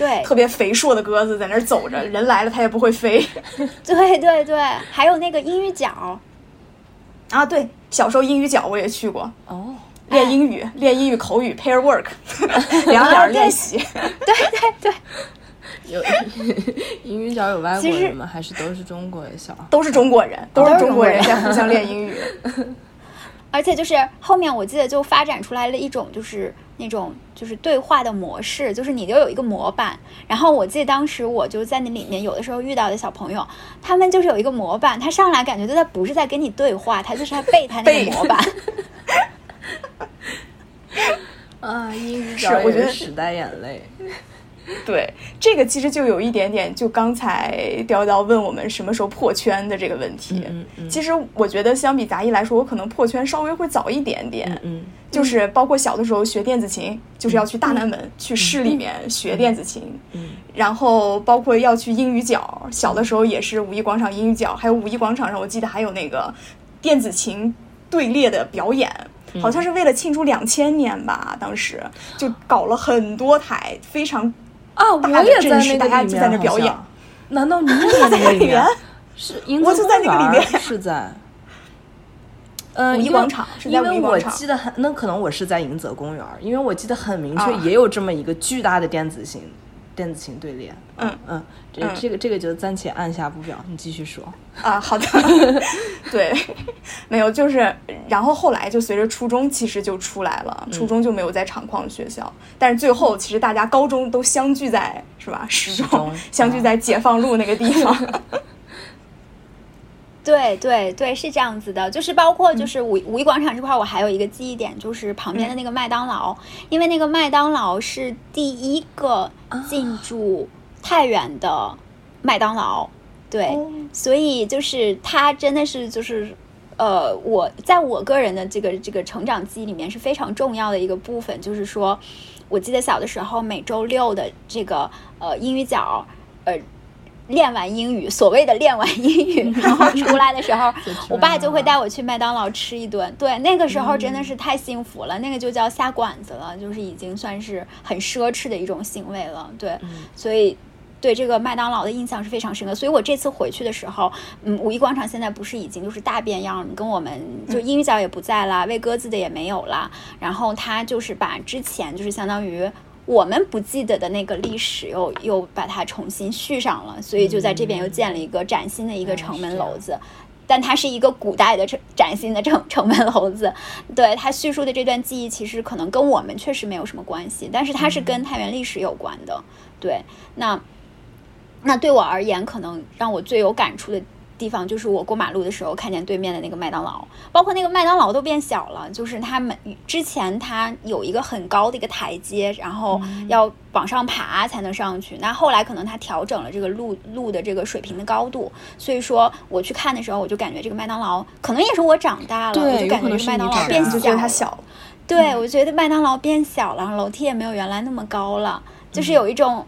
Speaker 1: 对，
Speaker 3: 特别肥硕的鸽子在那儿走着，人来了它也不会飞。
Speaker 1: 对对对，还有那个英语角
Speaker 3: 啊，对，小时候英语角我也去过
Speaker 2: 哦，
Speaker 3: 练英语，练英语口语，pair work，两点练习。
Speaker 1: 对对对，
Speaker 2: 有英语角有外国人吗？还是都是中国的小？
Speaker 3: 都是中国人，都是中国人在互相练英语。
Speaker 1: 而且就是后面我记得就发展出来了一种就是那种就是对话的模式，就是你就有一个模板，然后我记得当时我就在那里面有的时候遇到的小朋友，他们就是有一个模板，他上来感觉他不是在跟你对话，他就是在背他那个模板。
Speaker 2: 啊，英语角
Speaker 3: 我觉得
Speaker 2: 时代眼泪。
Speaker 3: 对，这个其实就有一点点，就刚才雕雕问我们什么时候破圈的这个问题。
Speaker 2: 嗯嗯。
Speaker 3: 其实我觉得相比杂艺来说，我可能破圈稍微会早一点点。
Speaker 2: 嗯。
Speaker 3: 就是包括小的时候学电子琴，就是要去大南门去市里面学电子琴。
Speaker 2: 嗯。
Speaker 3: 然后包括要去英语角，小的时候也是五一广场英语角，还有五一广场上，我记得还有那个电子琴队列的表演，好像是为了庆祝两千年吧，当时就搞了很多台，非常。
Speaker 2: 啊！我也在那
Speaker 3: 个里面
Speaker 2: 表演。难道你也在那个里面？是，
Speaker 3: 我就在那个里面。
Speaker 2: 是在。呃，
Speaker 3: 五一广场是在五一
Speaker 2: 广场。我记得很，那可能我是在迎泽公园，因为我记得很明确，也有这么一个巨大的电子琴电子琴对练。嗯嗯，这这个这个就暂且按下不表，你继续说。
Speaker 3: 啊，好的。对，没有，就是，然后后来就随着初中其实就出来了，初中就没有在厂矿学校，但是最后其实大家高中都相聚在是吧？十中相聚在解放路那个地方。
Speaker 1: 对对对，是这样子的，就是包括就是五五一广场这块，我还有一个记忆点，就是旁边的那个麦当劳，因为那个麦当劳是第一个进驻太原的麦当劳，对，所以就是它真的是就是呃，我在我个人的这个这个成长记忆里面是非常重要的一个部分，就是说我记得小的时候每周六的这个呃英语角，呃。练完英语，所谓的练完英语，然后出来的时候，我爸就会带我去麦当劳吃一顿。对，那个时候真的是太幸福了，那个就叫下馆子了，就是已经算是很奢侈的一种行为了。对，所以对这个麦当劳的印象是非常深刻。所以我这次回去的时候，嗯，五一广场现在不是已经就是大变样，跟我们就英语角也不在啦，喂鸽子的也没有啦，然后他就是把之前就是相当于。我们不记得的那个历史，又又把它重新续上了，所以就在这边又建了一个崭新的一个城门楼子，但它是一个古代的城崭新的城 城门楼子。对它叙述的这段记忆，其实可能跟我们确实没有什么关系，但是它是跟太原历史有关的。对，那那对我而言，可能让我最有感触的。地方就是我过马路的时候看见对面的那个麦当劳，包括那个麦当劳都变小了。就是他们之前它有一个很高的一个台阶，然后要往上爬才能上去。那后来可能它调整了这个路路的这个水平的高度，所以说我去看的时候，我就感觉这个麦当劳可能也是我长大了，我就感觉麦当劳变
Speaker 3: 小。
Speaker 1: 对，我觉得麦当劳变小了，楼梯也没有原来那么高了，就是有一种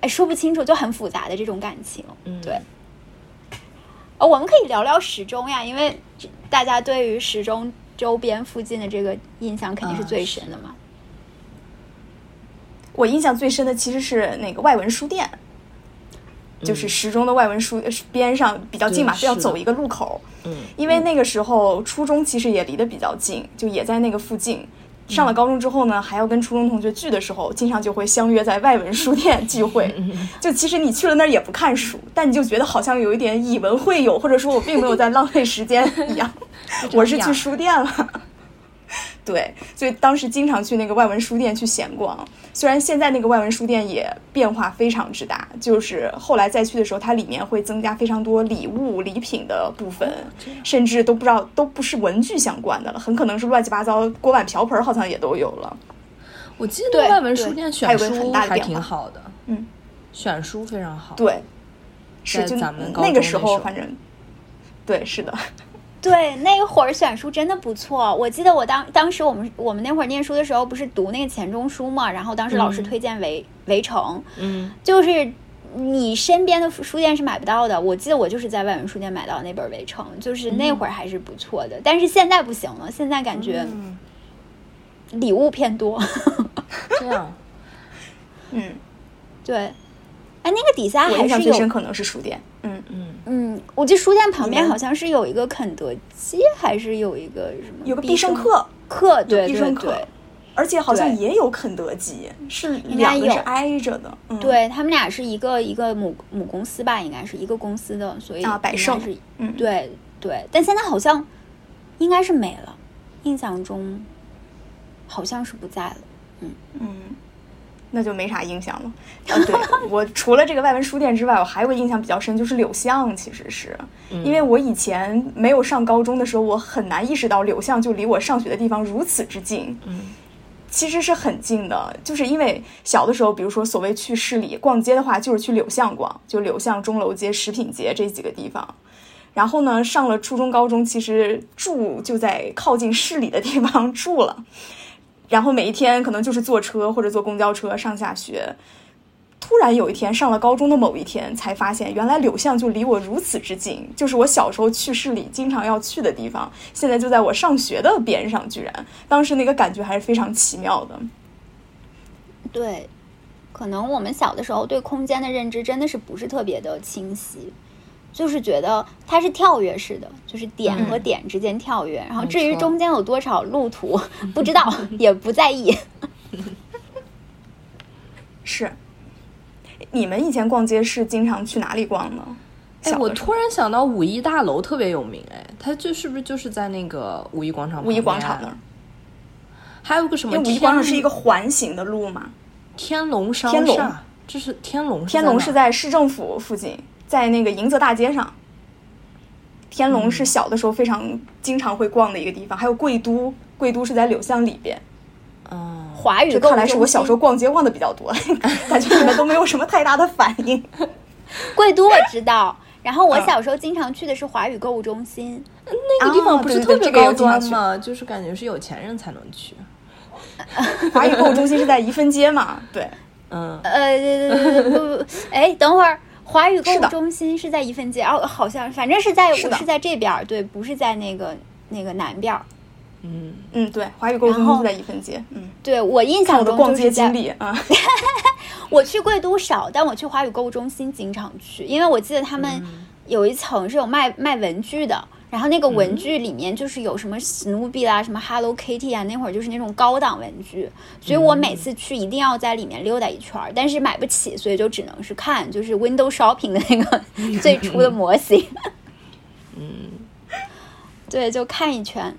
Speaker 1: 哎说不清楚就很复杂的这种感情。嗯对。我们可以聊聊时钟呀，因为大家对于时钟周边附近的这个印象肯定是最深的嘛。
Speaker 3: 我印象最深的其实是那个外文书店，就是时钟的外文书边上比较近嘛，要走一个路口。
Speaker 2: 嗯，
Speaker 3: 因为那个时候初中其实也离得比较近，就也在那个附近。上了高中之后呢，还要跟初中同学聚的时候，经常就会相约在外文书店聚会。就其实你去了那儿也不看书，但你就觉得好像有一点以文会友，或者说我并没有在浪费时间一样。我是去书店了。对，所以当时经常去那个外文书店去闲逛。虽然现在那个外文书店也变化非常之大，就是后来再去的时候，它里面会增加非常多礼物礼品的部分，甚至都不知道都不是文具相关的了，很可能是乱七八糟锅碗瓢盆，好像也都有了。
Speaker 2: 我记得外文书店选书
Speaker 3: 还
Speaker 2: 挺好
Speaker 3: 的，
Speaker 2: 嗯，选书非常好。
Speaker 3: 对，是就咱们那个时候，反正对，是的。
Speaker 1: 对，那会儿选书真的不错。我记得我当当时我们我们那会儿念书的时候，不是读那个钱钟书嘛？然后当时老师推荐围围城，
Speaker 2: 嗯，
Speaker 1: 就是你身边的书店是买不到的。我记得我就是在外文书店买到那本围城，就是那会儿还是不错的。但是现在不行了，现在感觉礼物偏多。
Speaker 2: 这样，
Speaker 3: 嗯，
Speaker 1: 对。哎，那个底下还是
Speaker 3: 有，可能是书店。嗯
Speaker 2: 嗯
Speaker 1: 嗯，我记得书店旁边好像是有一个肯德基，还是有一个什么？
Speaker 3: 有个必胜客，
Speaker 1: 客对
Speaker 3: 必胜客，而且好像也有肯德基，是两个是挨着的。
Speaker 1: 对他们俩是一个一个母母公司吧，应该是一个公司的，所以
Speaker 3: 啊，百胜
Speaker 1: 是，嗯，对对，但现在好像应该是没了，印象中好像是不在了。嗯
Speaker 3: 嗯。那就没啥印象了。啊，对 我除了这个外文书店之外，我还有个印象比较深，就是柳巷。其实是因为我以前没有上高中的时候，我很难意识到柳巷就离我上学的地方如此之近。
Speaker 2: 嗯，
Speaker 3: 其实是很近的，就是因为小的时候，比如说所谓去市里逛街的话，就是去柳巷逛，就柳巷、钟楼街、食品街这几个地方。然后呢，上了初中、高中，其实住就在靠近市里的地方住了。然后每一天可能就是坐车或者坐公交车上下学。突然有一天上了高中的某一天，才发现原来柳巷就离我如此之近，就是我小时候去市里经常要去的地方，现在就在我上学的边上，居然当时那个感觉还是非常奇妙的。
Speaker 1: 对，可能我们小的时候对空间的认知真的是不是特别的清晰。就是觉得它是跳跃式的，就是点和点之间跳跃，然后至于中间有多少路途，不知道，也不在意。
Speaker 3: 是，你们以前逛街是经常去哪里逛呢？
Speaker 2: 哎，我突然想到五一大楼特别有名，哎，它就是不是就是在那个五一广场？
Speaker 3: 五一广场那儿。
Speaker 2: 还有个什么？
Speaker 3: 五一广场是一个环形的路嘛？
Speaker 2: 天龙商
Speaker 3: 天龙，
Speaker 2: 这是天龙。
Speaker 3: 天龙是在市政府附近，在那个迎泽大街上。天龙是小的时候非常经常会逛的一个地方，还有贵都，贵都是在柳巷里边。
Speaker 2: 嗯，
Speaker 1: 华语
Speaker 3: 看来是我小时候逛街逛的比较多，感觉你们都没有什么太大的反应。
Speaker 1: 贵都我知道，然后我小时候经常去的是华语购物中心，
Speaker 2: 那个地方不是特别高端吗？就是感觉是有钱人才能去。
Speaker 3: 华语购物中心是在怡芬街嘛？对，
Speaker 2: 嗯，
Speaker 1: 呃，不不，哎，等会儿。华语购物中心是在一分街哦，好像反正是在是在这边对，不是在那个那个南边
Speaker 2: 嗯。
Speaker 3: 嗯，对，华语购物中心在一分街。嗯，
Speaker 1: 对我印象中
Speaker 3: 逛街经历啊，
Speaker 1: 我去贵都少，但我去华语购物中心经常去，因为我记得他们有一层是有卖卖文具的。然后那个文具里面就是有什么史努比啦，什么 Hello Kitty 啊，那会儿就是那种高档文具，所以我每次去一定要在里面溜达一圈儿，但是买不起，所以就只能是看，就是 Window Shopping 的那个 最初的模型。
Speaker 2: 嗯，
Speaker 1: 对，就看一圈，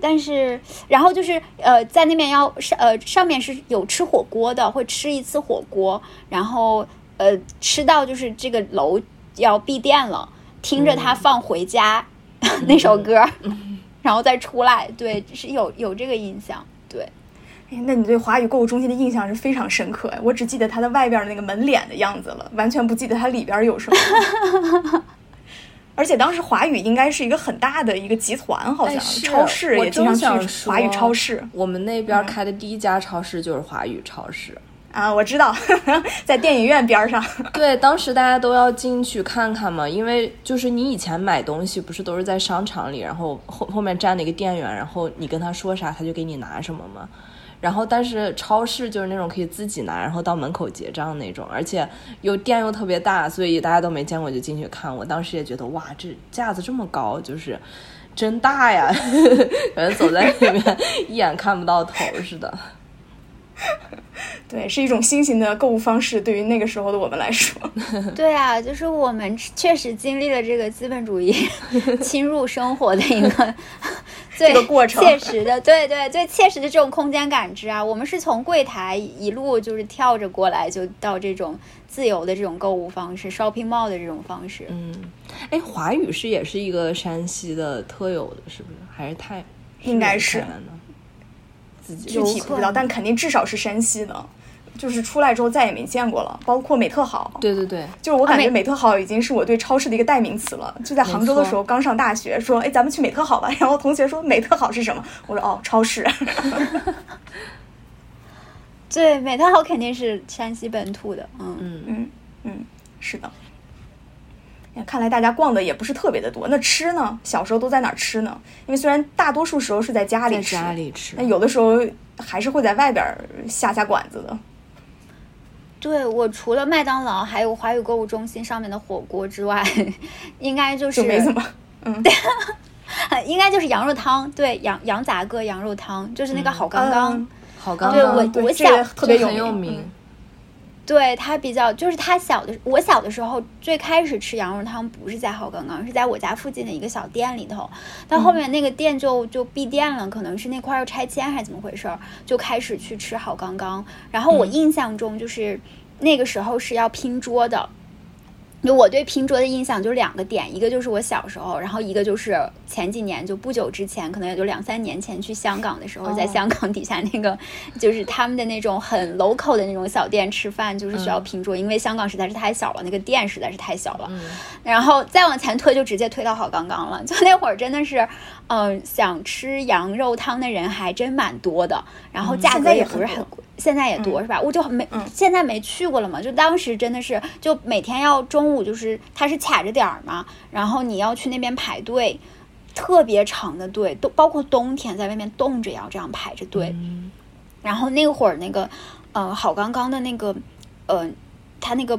Speaker 1: 但是然后就是呃，在那边要上呃上面是有吃火锅的，会吃一次火锅，然后呃吃到就是这个楼要闭店了，听着它放回家。那首歌，然后再出来，对，是有有这个印象，对。
Speaker 3: 哎，那你对华语购物中心的印象是非常深刻，我只记得它的外边的那个门脸的样子了，完全不记得它里边有什么。而且当时华语应该是一个很大的一个集团，好像超市也经常去华语超市。
Speaker 2: 我们那边开的第一家超市就是华语超市。
Speaker 3: 啊，我知道，在电影院边上。
Speaker 2: 对，当时大家都要进去看看嘛，因为就是你以前买东西不是都是在商场里，然后后后面站了一个店员，然后你跟他说啥，他就给你拿什么嘛。然后但是超市就是那种可以自己拿，然后到门口结账那种，而且又店又特别大，所以大家都没见过就进去看。我当时也觉得哇，这架子这么高，就是真大呀，感觉走在里面一眼看不到头似的。
Speaker 3: 对，是一种新型的购物方式，对于那个时候的我们来说。
Speaker 1: 对啊，就是我们确实经历了这个资本主义 侵入生活的一个最切实的，对对，最切实的这种空间感知啊。我们是从柜台一路就是跳着过来，就到这种自由的这种购物方式，shopping mall 的这种方式。
Speaker 2: 嗯，哎，华语是也是一个山西的特有的，是不是？还是太
Speaker 3: 应该是
Speaker 2: 呢？
Speaker 3: 具体不知道，但肯定至少是山西的，就是出来之后再也没见过了。包括美特好，
Speaker 2: 对对对，
Speaker 3: 就是我感觉美特好已经是我对超市的一个代名词了。就在杭州的时候，刚上大学，说哎，咱们去美特好吧。然后同学说美特好是什么？我说哦，超市。
Speaker 1: 对，美特好肯定是山西本土的，
Speaker 3: 嗯嗯嗯嗯，是的。看来大家逛的也不是特别的多。那吃呢？小时候都在哪儿吃呢？因为虽然大多数时候是在家里吃，
Speaker 2: 家里吃，
Speaker 3: 那有的时候还是会在外边下下馆子的。
Speaker 1: 对我除了麦当劳还有华语购物中心上面的火锅之外，应该就是
Speaker 3: 没怎么，嗯，
Speaker 1: 应该就是羊肉汤。对，羊羊杂个羊肉汤，就是那个好刚刚，
Speaker 2: 好刚刚，
Speaker 1: 对我我想
Speaker 3: 特别
Speaker 2: 有名。
Speaker 1: 对他比较，就是他小的，我小的时候最开始吃羊肉汤不是在好刚刚，是在我家附近的一个小店里头，到后面那个店就就闭店了，可能是那块要拆迁还是怎么回事儿，就开始去吃好刚刚。然后我印象中就是那个时候是要拼桌的。就我对拼桌的印象就两个点，一个就是我小时候，然后一个就是前几年，就不久之前，可能也就两三年前去香港的时候，在香港底下那个就是他们的那种很 local 的那种小店吃饭，就是需要拼桌，因为香港实在是太小了，那个店实在是太小了。然后再往前推，就直接推到好刚刚了。就那会儿真的是，嗯，想吃羊肉汤的人还真蛮多的，然后价格也不是很贵。现在也多是吧？我就没，现在没去过了嘛。就当时真的是，就每天要中午，就是它是卡着点儿嘛，然后你要去那边排队，特别长的队，都包括冬天在外面冻着也要这样排着队。然后那会儿那个，呃，好刚刚的那个，呃，他那个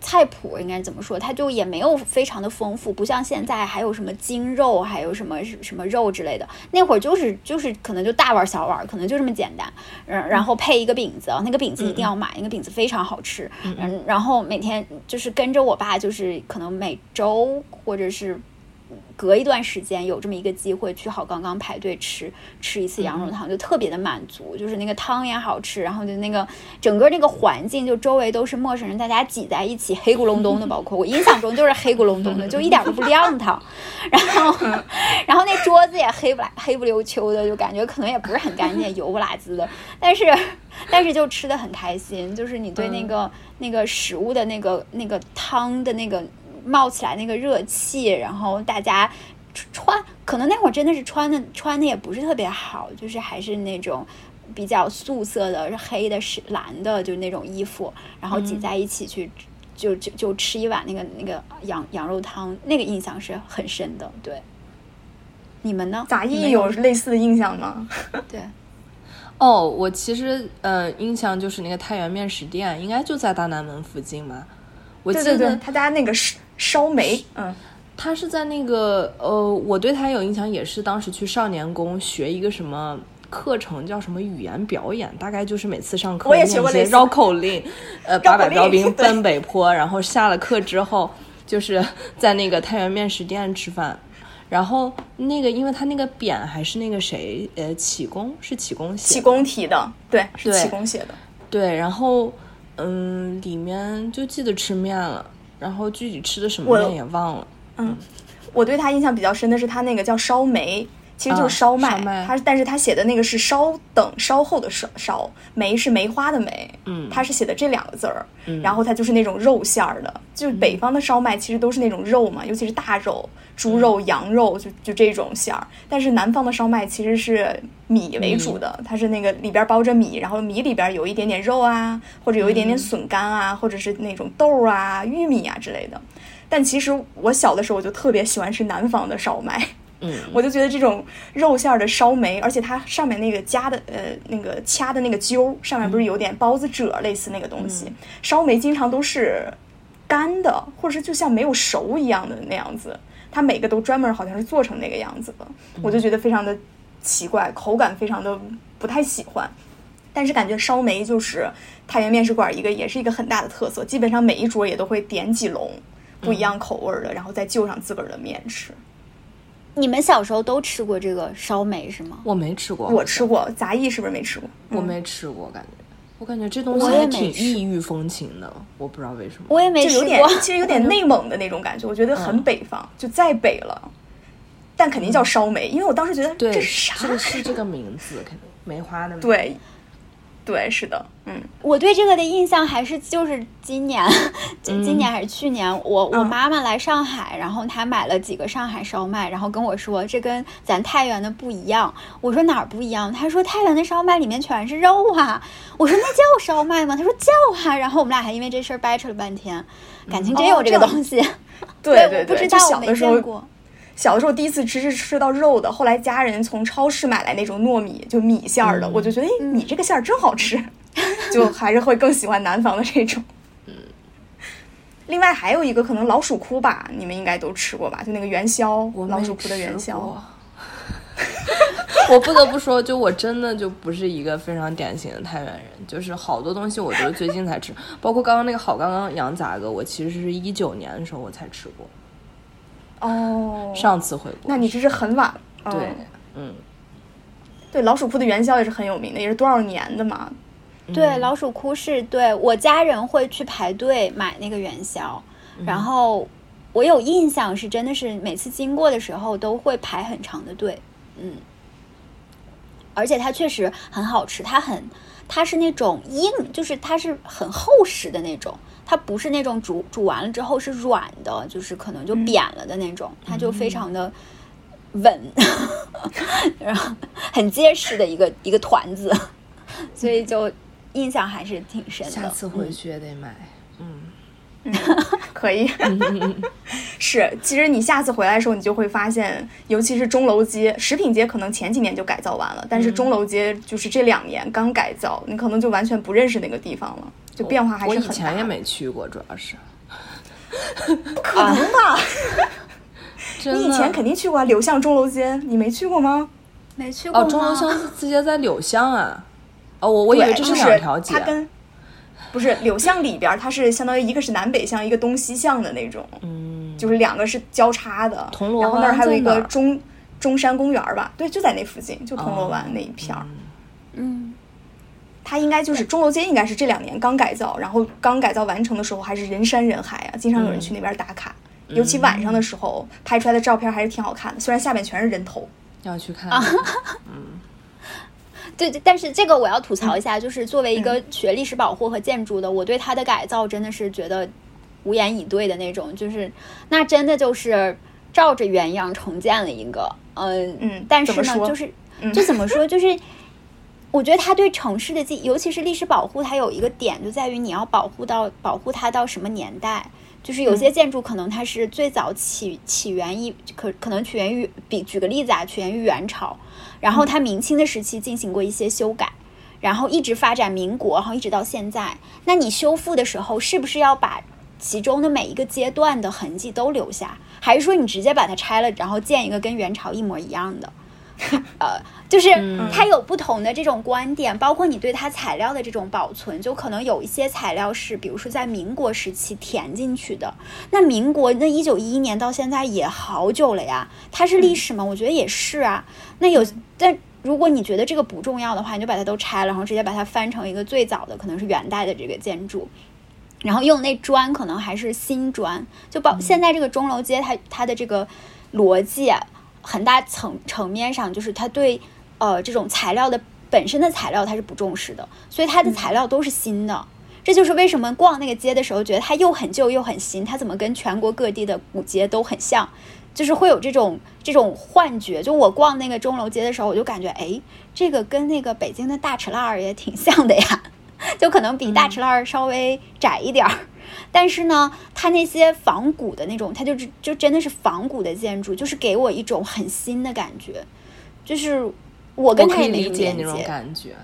Speaker 1: 菜谱应该怎么说？它就也没有非常的丰富，不像现在还有什么精肉，还有什么什么肉之类的。那会儿就是就是可能就大碗小碗，可能就这么简单。然，然后配一个饼子，那个饼子一定要买，那个饼子非常好吃。嗯，然后每天就是跟着我爸，就是可能每周或者是。隔一段时间有这么一个机会去好刚刚排队吃吃一次羊肉汤，就特别的满足，就是那个汤也好吃，然后就那个整个那个环境，就周围都是陌生人，大家挤在一起，黑咕隆咚的，包括我印象中就是黑咕隆咚的，就一点都不亮堂。然后，然后那桌子也黑不拉黑不溜秋的，就感觉可能也不是很干净，油不拉滋的。但是，但是就吃的很开心，就是你对那个那个食物的那个那个汤的那个。冒起来那个热气，然后大家穿，可能那会儿真的是穿的穿的也不是特别好，就是还是那种比较素色的，是黑的，是蓝的，就那种衣服，然后挤在一起去，就就就吃一碗那个那个羊羊肉汤，那个印象是很深的。对，你们呢？
Speaker 3: 杂艺有类似的印象吗？
Speaker 1: 对，
Speaker 2: 哦，我其实呃，印象就是那个太原面食店，应该就在大南门附近嘛。我记
Speaker 3: 得他家那个是。烧煤，嗯，
Speaker 2: 他是在那个呃，我对他有印象，也是当时去少年宫学一个什么课程，叫什么语言表演，大概就是每次上课
Speaker 3: 我也学过
Speaker 2: 绕口令，呃，八百标兵奔北坡，然后下了课之后，就是在那个太原面食店吃饭，然后那个因为他那个匾还是那个谁，呃，启功是启功写，
Speaker 3: 启功题的，对，是启功写的，
Speaker 2: 对，然后嗯，里面就记得吃面了。然后具体吃的什么面也忘了。
Speaker 3: 嗯，我对他印象比较深的是他那个叫烧梅，其实就是烧麦。它但是他写的那个是稍等稍后的烧烧梅是梅花的梅。
Speaker 2: 嗯，
Speaker 3: 他是写的这两个字儿。嗯，然后它就是那种肉馅儿的，就是北方的烧麦其实都是那种肉嘛，尤其是大肉，猪肉、羊肉就就这种馅儿。但是南方的烧麦其实是米为主的，它是那个里边包着米，然后米里边有一点点肉啊，或者有一点点笋干啊，或者是那种豆啊、玉米啊之类的。但其实我小的时候我就特别喜欢吃南方的烧麦。
Speaker 2: 嗯，
Speaker 3: 我就觉得这种肉馅儿的烧梅，而且它上面那个夹的呃那个掐的那个揪上面不是有点包子褶类似那个东西，烧梅经常都是干的，或者是就像没有熟一样的那样子，它每个都专门好像是做成那个样子的，我就觉得非常的奇怪，口感非常的不太喜欢。但是感觉烧梅就是太原面食馆一个也是一个很大的特色，基本上每一桌也都会点几笼不一样口味的，然后再就上自个儿的面吃。
Speaker 1: 你们小时候都吃过这个烧梅是吗？
Speaker 2: 我没吃过，
Speaker 3: 我吃过。杂艺是不是没吃过？
Speaker 2: 我没吃过，感觉我感觉这东西还挺异域风情的，我不知道为什么。
Speaker 1: 我也没吃
Speaker 3: 过，其实有点内蒙的那种感觉，我觉得很北方，就再北了。但肯定叫烧梅，因为我当时觉得这
Speaker 2: 是
Speaker 3: 啥？
Speaker 2: 是这个名字，肯定梅花的。
Speaker 3: 对。对，是的，嗯，
Speaker 1: 我对这个的印象还是就是今年，今年还是去年，我我妈妈来上海，然后她买了几个上海烧麦，然后跟我说这跟咱太原的不一样。我说哪儿不一样？她说太原的烧麦里面全是肉啊。我说那叫烧麦吗？她说叫啊。然后我们俩还因为这事儿掰扯了半天，感情真有这个东西。
Speaker 3: 对对
Speaker 1: 对，不知道
Speaker 3: 小的时候。小的时候第一次吃是吃到肉的，后来家人从超市买来那种糯米，就米馅儿的，我就觉得，哎，你这个馅儿真好吃，就还是会更喜欢南方的这种。
Speaker 2: 嗯。
Speaker 3: 另外还有一个可能老鼠窟吧，你们应该都吃过吧？就那个元宵，老鼠窟的元宵。
Speaker 2: 我不得不说，就我真的就不是一个非常典型的太原人，就是好多东西我都是最近才吃，包括刚刚那个好刚刚羊杂个，我其实是一九年的时候我才吃过。
Speaker 3: 哦，
Speaker 2: 上次回国，
Speaker 3: 那你这是很晚。
Speaker 2: 对，嗯，
Speaker 3: 对，老鼠铺的元宵也是很有名的，也是多少年的嘛。
Speaker 1: 对，老鼠窟是对我家人会去排队买那个元宵，然后我有印象是真的是每次经过的时候都会排很长的队，嗯，而且它确实很好吃，它很它是那种硬，就是它是很厚实的那种。它不是那种煮煮完了之后是软的，就是可能就扁了的那种，它就非常的稳，然后很结实的一个一个团子，所以就印象还是挺深的。
Speaker 2: 下次回去也得买，
Speaker 3: 嗯，可以，是。其实你下次回来的时候，你就会发现，尤其是钟楼街、食品街，可能前几年就改造完了，但是钟楼街就是这两年刚改造，你可能就完全不认识那个地方了。就变化还是很大。
Speaker 2: 我以前也没去过，主要是。
Speaker 3: 不 可能吧？你以前肯定去过柳巷钟楼街，你没去过吗？
Speaker 1: 没去过
Speaker 2: 哦，钟楼巷街在柳巷啊。哦，我我以为这
Speaker 3: 是
Speaker 2: 两条街。
Speaker 3: 它跟 不是柳巷里边，它是相当于一个是南北向，一个东西向的那种。
Speaker 2: 嗯，
Speaker 3: 就是两个是交叉的。
Speaker 2: 铜锣
Speaker 3: 湾然后那儿还有一个中中山公园吧？对，就在那附近，就铜锣湾那一片儿。
Speaker 1: 嗯。
Speaker 3: 它应该就是钟楼街，应该是这两年刚改造，然后刚改造完成的时候还是人山人海啊，经常有人去那边打卡。尤其晚上的时候拍出来的照片还是挺好看的，虽然下面全是人头。
Speaker 2: 要去看。嗯。
Speaker 1: 对 对，但是这个我要吐槽一下，就是作为一个学历史保护和建筑的，我对它的改造真的是觉得无言以对的那种，就是那真的就是照着原样重建了一个，嗯嗯，但是呢，就是就怎么说，就是我觉得它对城市的记，尤其是历史保护，它有一个点就在于你要保护到保护它到什么年代。就是有些建筑可能它是最早起起源于可可能起源于比举个例子啊，起源于元朝，然后它明清的时期进行过一些修改，然后一直发展民国，然后一直到现在。那你修复的时候，是不是要把其中的每一个阶段的痕迹都留下，还是说你直接把它拆了，然后建一个跟元朝一模一样的？呃，就是它有不同的这种观点，包括你对它材料的这种保存，就可能有一些材料是，比如说在民国时期填进去的。那民国那一九一一年到现在也好久了呀，它是历史吗？我觉得也是啊。那有，但如果你觉得这个不重要的话，你就把它都拆了，然后直接把它翻成一个最早的，可能是元代的这个建筑，然后用那砖可能还是新砖，就包现在这个钟楼街，它它的这个逻辑。很大层层面上，就是他对呃这种材料的本身的材料他是不重视的，所以它的材料都是新的。这就是为什么逛那个街的时候，觉得它又很旧又很新，它怎么跟全国各地的古街都很像，就是会有这种这种幻觉。就我逛那个钟楼街的时候，我就感觉，哎，这个跟那个北京的大栅栏也挺像的呀，就可能比大栅栏稍微窄一点儿。但是呢，它那些仿古的那种，它就是就真的是仿古的建筑，就是给我一种很新的感觉，就是我跟他也没
Speaker 2: 理解那种感觉，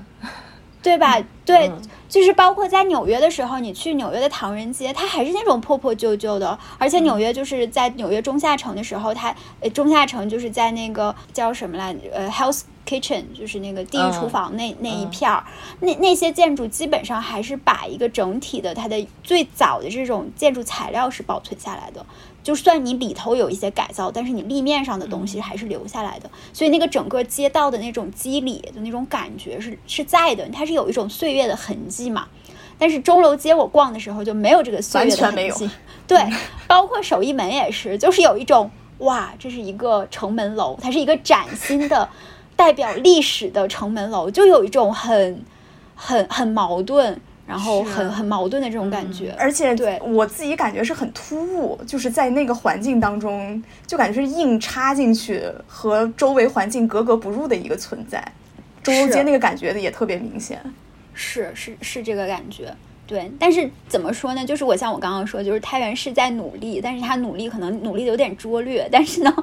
Speaker 1: 对吧？对，就是包括在纽约的时候，你去纽约的唐人街，它还是那种破破旧旧的，而且纽约就是在纽约中下城的时候，它呃中下城就是在那个叫什么来呃 House。Kitchen 就是那个地狱厨房那那一片儿，那那些建筑基本上还是把一个整体的它的最早的这种建筑材料是保存下来的。就算你里头有一些改造，但是你立面上的东西还是留下来的。所以那个整个街道的那种肌理的那种感觉是是在的，它是有一种岁月的痕迹嘛。但是钟楼街我逛的时候就没有这个岁月的痕迹，对，包括首义门也是，就是有一种哇，这是一个城门楼，它是一个崭新的。代表历史的城门楼，就有一种很、很、很矛盾，然后很、很矛盾的这种感觉。
Speaker 3: 而且，
Speaker 1: 对
Speaker 3: 我自己感觉是很突兀，就是在那个环境当中，就感觉是硬插进去，和周围环境格格不入的一个存在。钟楼街那个感觉的也特别明显。
Speaker 1: 是是是这个感觉，对。但是怎么说呢？就是我像我刚刚说，就是太原市在努力，但是他努力可能努力的有点拙劣，但是呢，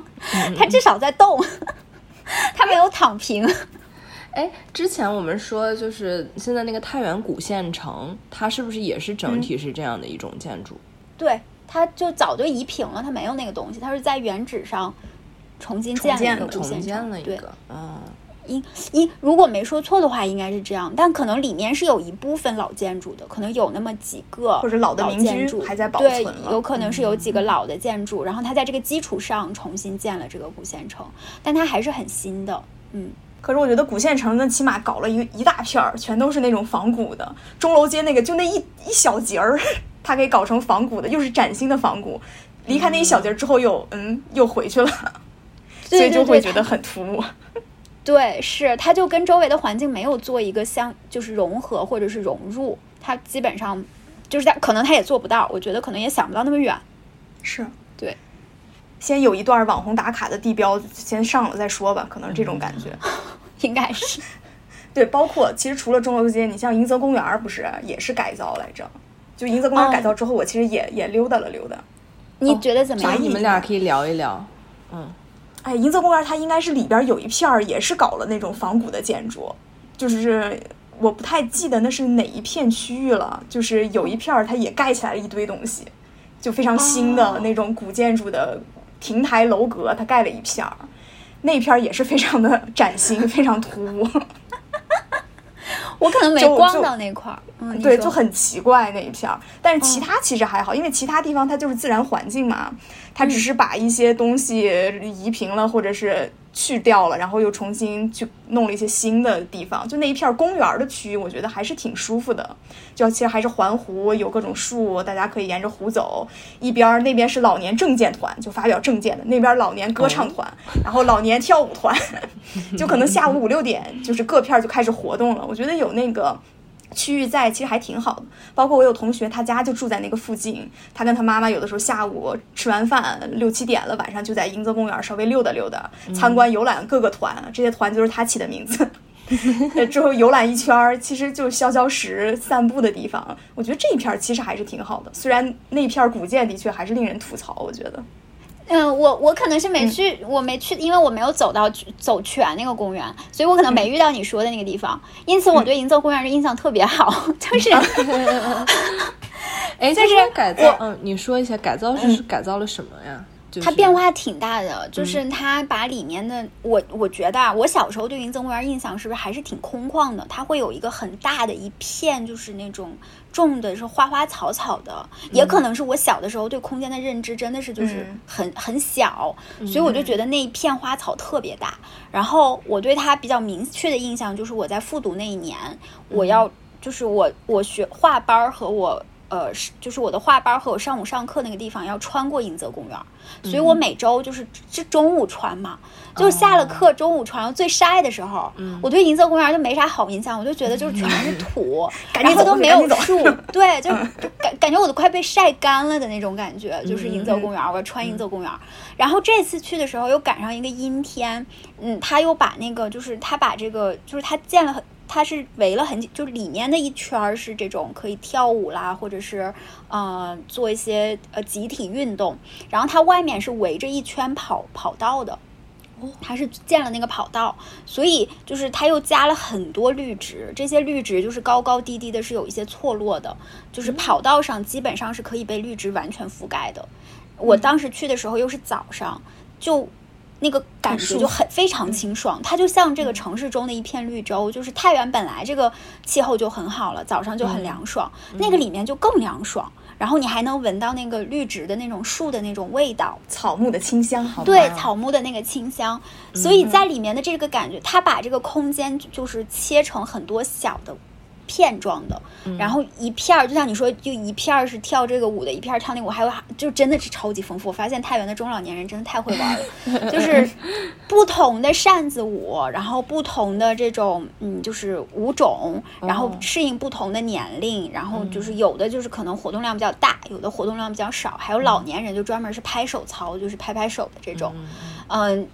Speaker 1: 他至少在动。他没有躺平。
Speaker 2: 哎，之前我们说，就是现在那个太原古县城，它是不是也是整体是这样的一种建筑？
Speaker 1: 对，它就早就移平了，它没有那个东西，它是在原址上重新建了一个古县城。
Speaker 2: 对，嗯。
Speaker 1: 应应如果没说错的话，应该是这样，但可能里面是有一部分老建筑的，可能有那么几个
Speaker 3: 或者
Speaker 1: 老
Speaker 3: 的
Speaker 1: 建筑
Speaker 3: 还在保存。
Speaker 1: 对，有可能是有几个老的建筑，然后它在这个基础上重新建了这个古县城，但它还是很新的。嗯，
Speaker 3: 可是我觉得古县城那，起码搞了一一大片儿，全都是那种仿古的。钟楼街那个就那一一小节儿，它可以搞成仿古的，又是崭新的仿古。离开那一小节之后，又嗯又回去了，所以就会觉得很突兀。
Speaker 1: 对，是它就跟周围的环境没有做一个相，就是融合或者是融入，它基本上就是它可能它也做不到，我觉得可能也想不到那么远。
Speaker 3: 是
Speaker 1: 对，
Speaker 3: 先有一段网红打卡的地标先上了再说吧，可能这种感觉
Speaker 1: 应该是。
Speaker 3: 对，包括其实除了钟楼街，你像迎泽公园不是也是改造来着？就迎泽公园改造之后，我其实也也溜达了溜达。
Speaker 1: 你觉得怎么样？
Speaker 2: 你们俩可以聊一聊，嗯。
Speaker 3: 哎，银泽公园它应该是里边有一片儿也是搞了那种仿古的建筑，就是我不太记得那是哪一片区域了，就是有一片儿它也盖起来了一堆东西，就非常新的那种古建筑的亭台楼阁，它盖了一片儿，那片儿也是非常的崭新，非常突兀。
Speaker 1: 我可能 没逛到那块儿，嗯，
Speaker 3: 对，就很奇怪那一片儿。但是其他其实还好，因为其他地方它就是自然环境嘛，它只是把一些东西移平了，或者是。去掉了，然后又重新去弄了一些新的地方，就那一片公园的区域，我觉得还是挺舒服的。就其实还是环湖，有各种树，大家可以沿着湖走。一边那边是老年证件团，就发表证件的；那边老年歌唱团，然后老年跳舞团，就可能下午五六点，就是各片就开始活动了。我觉得有那个。区域在其实还挺好的，包括我有同学，他家就住在那个附近，他跟他妈妈有的时候下午吃完饭六七点了，晚上就在迎泽公园稍微溜达溜达，参观游览各个团，这些团就是他起的名字，之后游览一圈，其实就消消食、散步的地方。我觉得这一片其实还是挺好的，虽然那片古建的确还是令人吐槽，我觉得。
Speaker 1: 嗯，我我可能是没去，我没去，因为我没有走到走全那个公园，所以我可能没遇到你说的那个地方。因此，我对银座公园的印象特别好，就是，
Speaker 2: 哎，
Speaker 1: 就是
Speaker 2: 改造，嗯，你说一下改造是改造了什么呀？
Speaker 1: 它变化挺大的，就是它把里面的我我觉得啊，我小时候对云泽公园印象是不是还是挺空旷的？它会有一个很大的一片，就是那种种的是花花草草的，也可能是我小的时候对空间的认知真的是就是很很小，所以我就觉得那一片花草特别大。然后我对它比较明确的印象就是我在复读那一年，我要就是我我学画班和我。呃，是就是我的画班和我上午上课那个地方要穿过迎泽公园，所以我每周就是是中午穿嘛，就下了课中午穿，最晒的时候，我对迎泽公园就没啥好印象，我就觉得就是全是土，然后都没有树，对，就感感觉我都快被晒干了的那种感觉，就是迎泽公园，我要穿迎泽公园，然后这次去的时候又赶上一个阴天，嗯，他又把那个就是他把这个就是他建了很。它是围了很，就里面的一圈是这种可以跳舞啦，或者是呃做一些呃集体运动，然后它外面是围着一圈跑跑道的，它是建了那个跑道，所以就是它又加了很多绿植，这些绿植就是高高低低的，是有一些错落的，就是跑道上基本上是可以被绿植完全覆盖的。我当时去的时候又是早上，就。那个感觉就很非常清爽，它就像这个城市中的一片绿洲。就是太原本来这个气候就很好了，早上就很凉爽，那个里面就更凉爽。然后你还能闻到那个绿植的那种树的那种味道，
Speaker 3: 草木的清香，
Speaker 1: 对，草木的那个清香。所以在里面的这个感觉，它把这个空间就是切成很多小的。片状的，然后一片儿，就像你说，就一片儿是跳这个舞的，一片儿跳那个舞，还有就真的是超级丰富。我发现太原的中老年人真的太会玩了，就是不同的扇子舞，然后不同的这种嗯，就是舞种，然后适应不同的年龄，然后就是有的就是可能活动量比较大，有的活动量比较少，还有老年人就专门是拍手操，就是拍拍手的这种，嗯，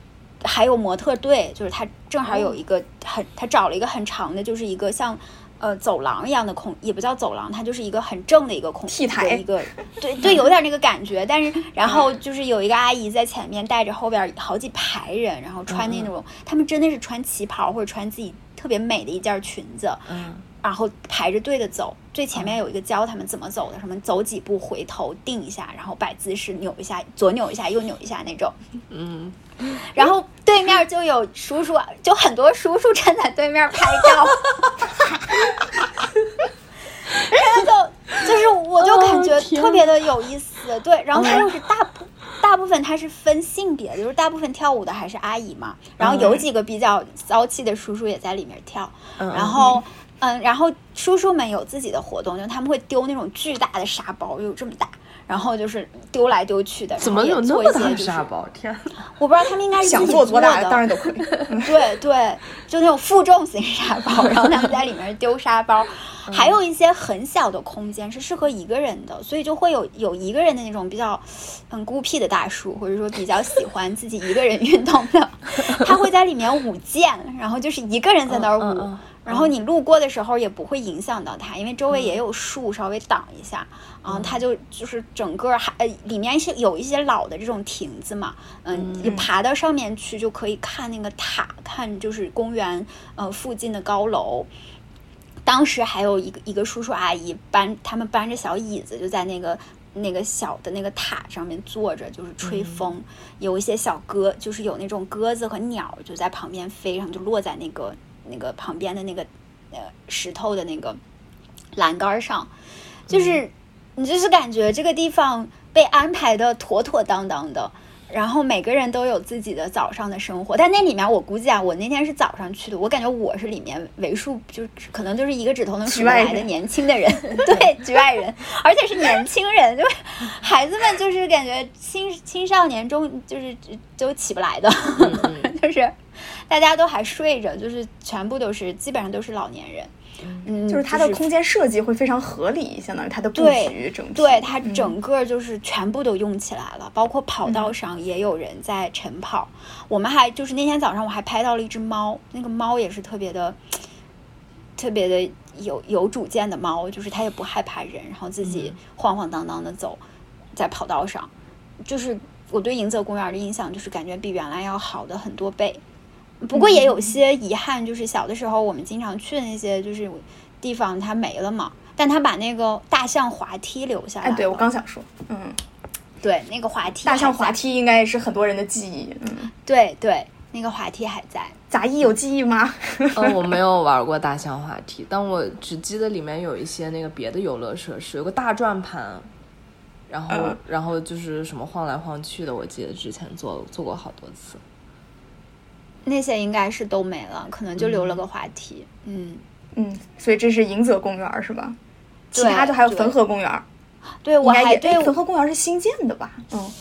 Speaker 1: 还有模特队，就是他正好有一个很，他找了一个很长的，就是一个像。呃，走廊一样的空也不叫走廊，它就是一个很正的一个空
Speaker 3: ，T 台
Speaker 1: 一个，对对，有点那个感觉。但是，然后就是有一个阿姨在前面带着后边好几排人，然后穿那种，他们真的是穿旗袍或者穿自己特别美的一件裙子，嗯，然后排着队的走。最前面有一个教他们怎么走的，什么走几步回头定一下，然后摆姿势扭一下，左扭一下右扭一下那种，嗯。然后对面就有叔叔，就很多叔叔站在对面拍照，然后就就是我就感觉特别的有意思，对，然后他又是大部大部分他是分性别，就是大部分跳舞的还是阿姨嘛，然后有几个比较骚气的叔叔也在里面跳，然后嗯，然后叔叔们有自己的活动，就他们会丢那种巨大的沙包，有这么大。然后就是丢来丢去的，
Speaker 2: 怎么有那么大沙包？天，
Speaker 1: 我不知道他们应该是
Speaker 3: 想做多大的，当然都可以。
Speaker 1: 对对，就那种负重型沙包，然后他们在里面丢沙包。还有一些很小的空间是适合一个人的，所以就会有有一个人的那种比较很孤僻的大叔，或者说比较喜欢自己一个人运动的，他会在里面舞剑，然后就是一个人在那儿舞。然后你路过的时候也不会影响到它，因为周围也有树稍微挡一下，啊，它就就是整个还呃里面是有一些老的这种亭子嘛，嗯，你爬到上面去就可以看那个塔，看就是公园呃附近的高楼。当时还有一个一个叔叔阿姨搬他们搬着小椅子就在那个那个小的那个塔上面坐着，就是吹风，有一些小鸽，就是有那种鸽子和鸟就在旁边飞，然后就落在那个那个旁边的那个呃石头的那个栏杆上，就是你就是感觉这个地方被安排的妥妥当当的。然后每个人都有自己的早上的生活，但那里面我估计啊，我那天是早上去的，我感觉我是里面为数就可能就是一个指头能数来的年轻的人，对，局外人，而且是年轻人，就是孩子们，就是感觉青青少年中就是就起不来的，就是大家都还睡着，就是全部都是基本上都是老年人。嗯，
Speaker 3: 就是它的空间设计会非常合理，相当于它的布局整体，
Speaker 1: 对它整个就是全部都用起来了，包括跑道上也有人在晨跑。我们还就是那天早上我还拍到了一只猫，那个猫也是特别的，特别的有有主见的猫，就是它也不害怕人，然后自己晃晃荡荡的走在跑道上。就是我对迎泽公园的印象就是感觉比原来要好的很多倍。不过也有些遗憾，就是小的时候我们经常去的那些就是地方，它没了嘛。但他把那个大象滑梯留下来。
Speaker 3: 哎，对我刚想说，嗯，
Speaker 1: 对，那个滑梯，
Speaker 3: 大象滑梯应该是很多人的记忆。嗯，
Speaker 1: 对对，那个滑梯还在。
Speaker 3: 杂艺有记忆吗？
Speaker 2: 嗯，我没有玩过大象滑梯，但我只记得里面有一些那个别的游乐设施，有个大转盘，然后然后就是什么晃来晃去的，我记得之前做做过好多次。
Speaker 1: 那些应该是都没了，可能就留了个滑梯。
Speaker 3: 嗯嗯，所以这是迎泽公园是吧？其他的还有汾河公园。
Speaker 1: 对，我还对
Speaker 3: 汾河公园是新建的吧？嗯，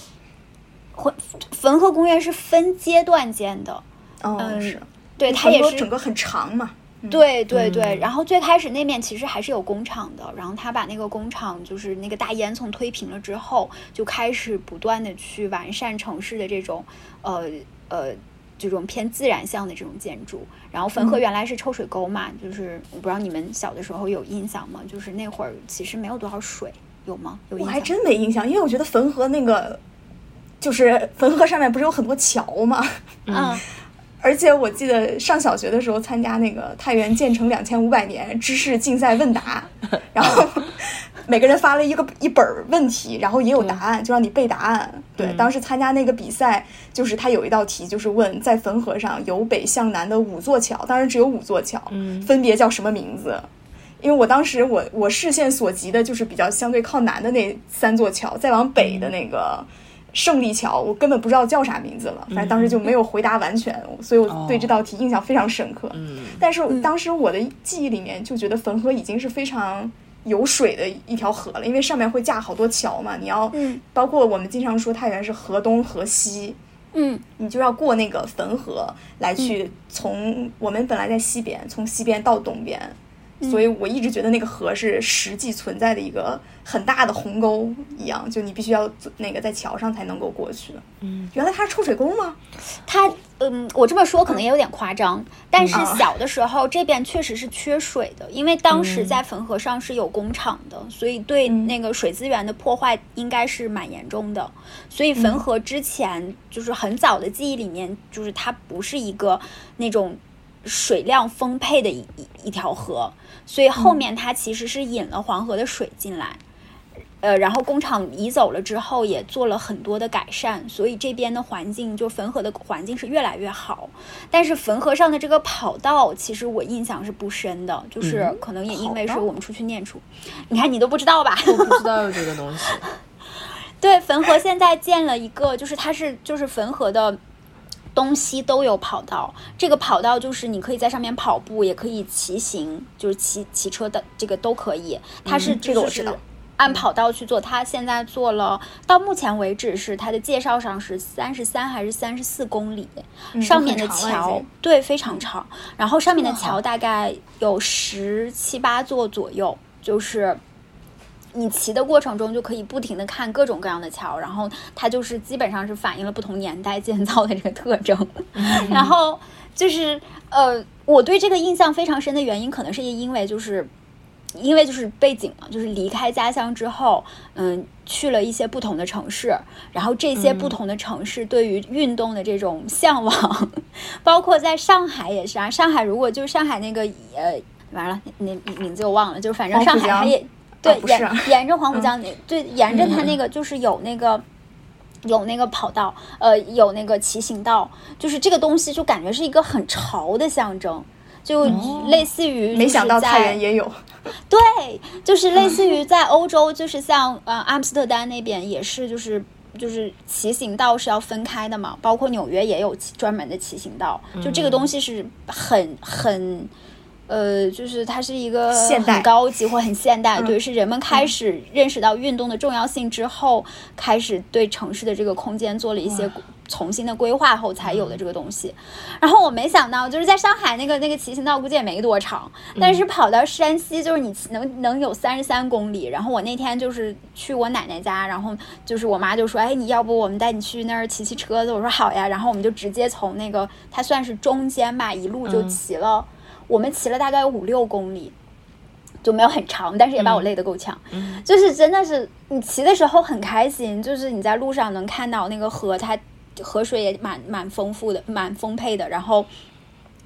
Speaker 1: 汾汾河公园是分阶段建的。
Speaker 3: 嗯，是。
Speaker 1: 对，它也是
Speaker 3: 整个很长嘛。
Speaker 1: 对对对，然后最开始那面其实还是有工厂的，然后他把那个工厂就是那个大烟囱推平了之后，就开始不断的去完善城市的这种呃呃。这种偏自然向的这种建筑，然后汾河原来是抽水沟嘛，就是我不知道你们小的时候有印象吗？就是那会儿其实没有多少水，有吗？有印
Speaker 3: 象？我还真没印象，因为我觉得汾河那个，就是汾河上面不是有很多桥吗？
Speaker 1: 嗯，
Speaker 3: 而且我记得上小学的时候参加那个太原建成两千五百年知识竞赛问答，然后。每个人发了一个一本问题，然后也有答案，就让你背答案。对，当时参加那个比赛，就是他有一道题，就是问在汾河上由北向南的五座桥，当然只有五座桥，分别叫什么名字？因为我当时我我视线所及的就是比较相对靠南的那三座桥，再往北的那个胜利桥，我根本不知道叫啥名字了。反正当时就没有回答完全，所以我对这道题印象非常深刻。
Speaker 2: 嗯，
Speaker 3: 但是当时我的记忆里面就觉得汾河已经是非常。有水的一条河了，因为上面会架好多桥嘛，你要，包括我们经常说太原是河东河西，
Speaker 1: 嗯，
Speaker 3: 你就要过那个汾河来去从我们本来在西边，从西边到东边。所以我一直觉得那个河是实际存在的一个很大的鸿沟一样，就你必须要那个在桥上才能够过去。
Speaker 2: 嗯，
Speaker 3: 原来它是臭水沟吗？
Speaker 1: 它，嗯，我这么说可能也有点夸张，但是小的时候这边确实是缺水的，因为当时在汾河上是有工厂的，所以对那个水资源的破坏应该是蛮严重的。所以汾河之前就是很早的记忆里面，就是它不是一个那种水量丰沛的一一一条河。所以后面它其实是引了黄河的水进来，呃，然后工厂移走了之后，也做了很多的改善，所以这边的环境就汾河的环境是越来越好。但是汾河上的这个跑道，其实我印象是不深的，就是可能也因为是我们出去念书，你看你都不知道吧？
Speaker 2: 我不知道有这个东西。
Speaker 1: 对，汾河现在建了一个，就是它是就是汾河的。东西都有跑道，这个跑道就是你可以在上面跑步，也可以骑行，就是骑骑车的这个都可以。它是
Speaker 3: 这个我知道，
Speaker 1: 按跑道去做。它现在做了，到目前为止是它的介绍上是三十三还是三十四公里，上面的桥对非常长，然后上面的桥大概有十七八座左右，就是。你骑的过程中就可以不停的看各种各样的桥，然后它就是基本上是反映了不同年代建造的这个特征。然后就是呃，我对这个印象非常深的原因，可能是因为就是因为就是背景嘛，就是离开家乡之后，嗯，去了一些不同的城市，然后这些不同的城市对于运动的这种向往，包括在上海也是啊。上海如果就是上海那个呃，完了那名字我忘了，就是反正上海它也。对，沿沿着黄浦江那，对，沿着它那个就是有那个有那个跑道，呃，有那个骑行道，就是这个东西就感觉是一个很潮的象征，就类似于
Speaker 3: 没想到太原也有，
Speaker 1: 对，就是类似于在欧洲，就是像呃阿姆斯特丹那边也是，就是就是骑行道是要分开的嘛，包括纽约也有专门的骑行道，就这个东西是很很。呃，就是它是一个很高级或很现代，对，是人们开始认识到运动的重要性之后，开始对城市的这个空间做了一些重新的规划后才有的这个东西。然后我没想到，就是在上海那个那个骑行道估计也没多长，但是跑到山西就是你能能有三十三公里。然后我那天就是去我奶奶家，然后就是我妈就说：“哎，你要不我们带你去那儿骑骑车子？”我说：“好呀。”然后我们就直接从那个它算是中间吧，一路就骑了。我们骑了大概有五六公里，就没有很长，但是也把我累得够呛。就是真的是你骑的时候很开心，就是你在路上能看到那个河，它河水也蛮蛮丰富的，蛮丰沛的。然后。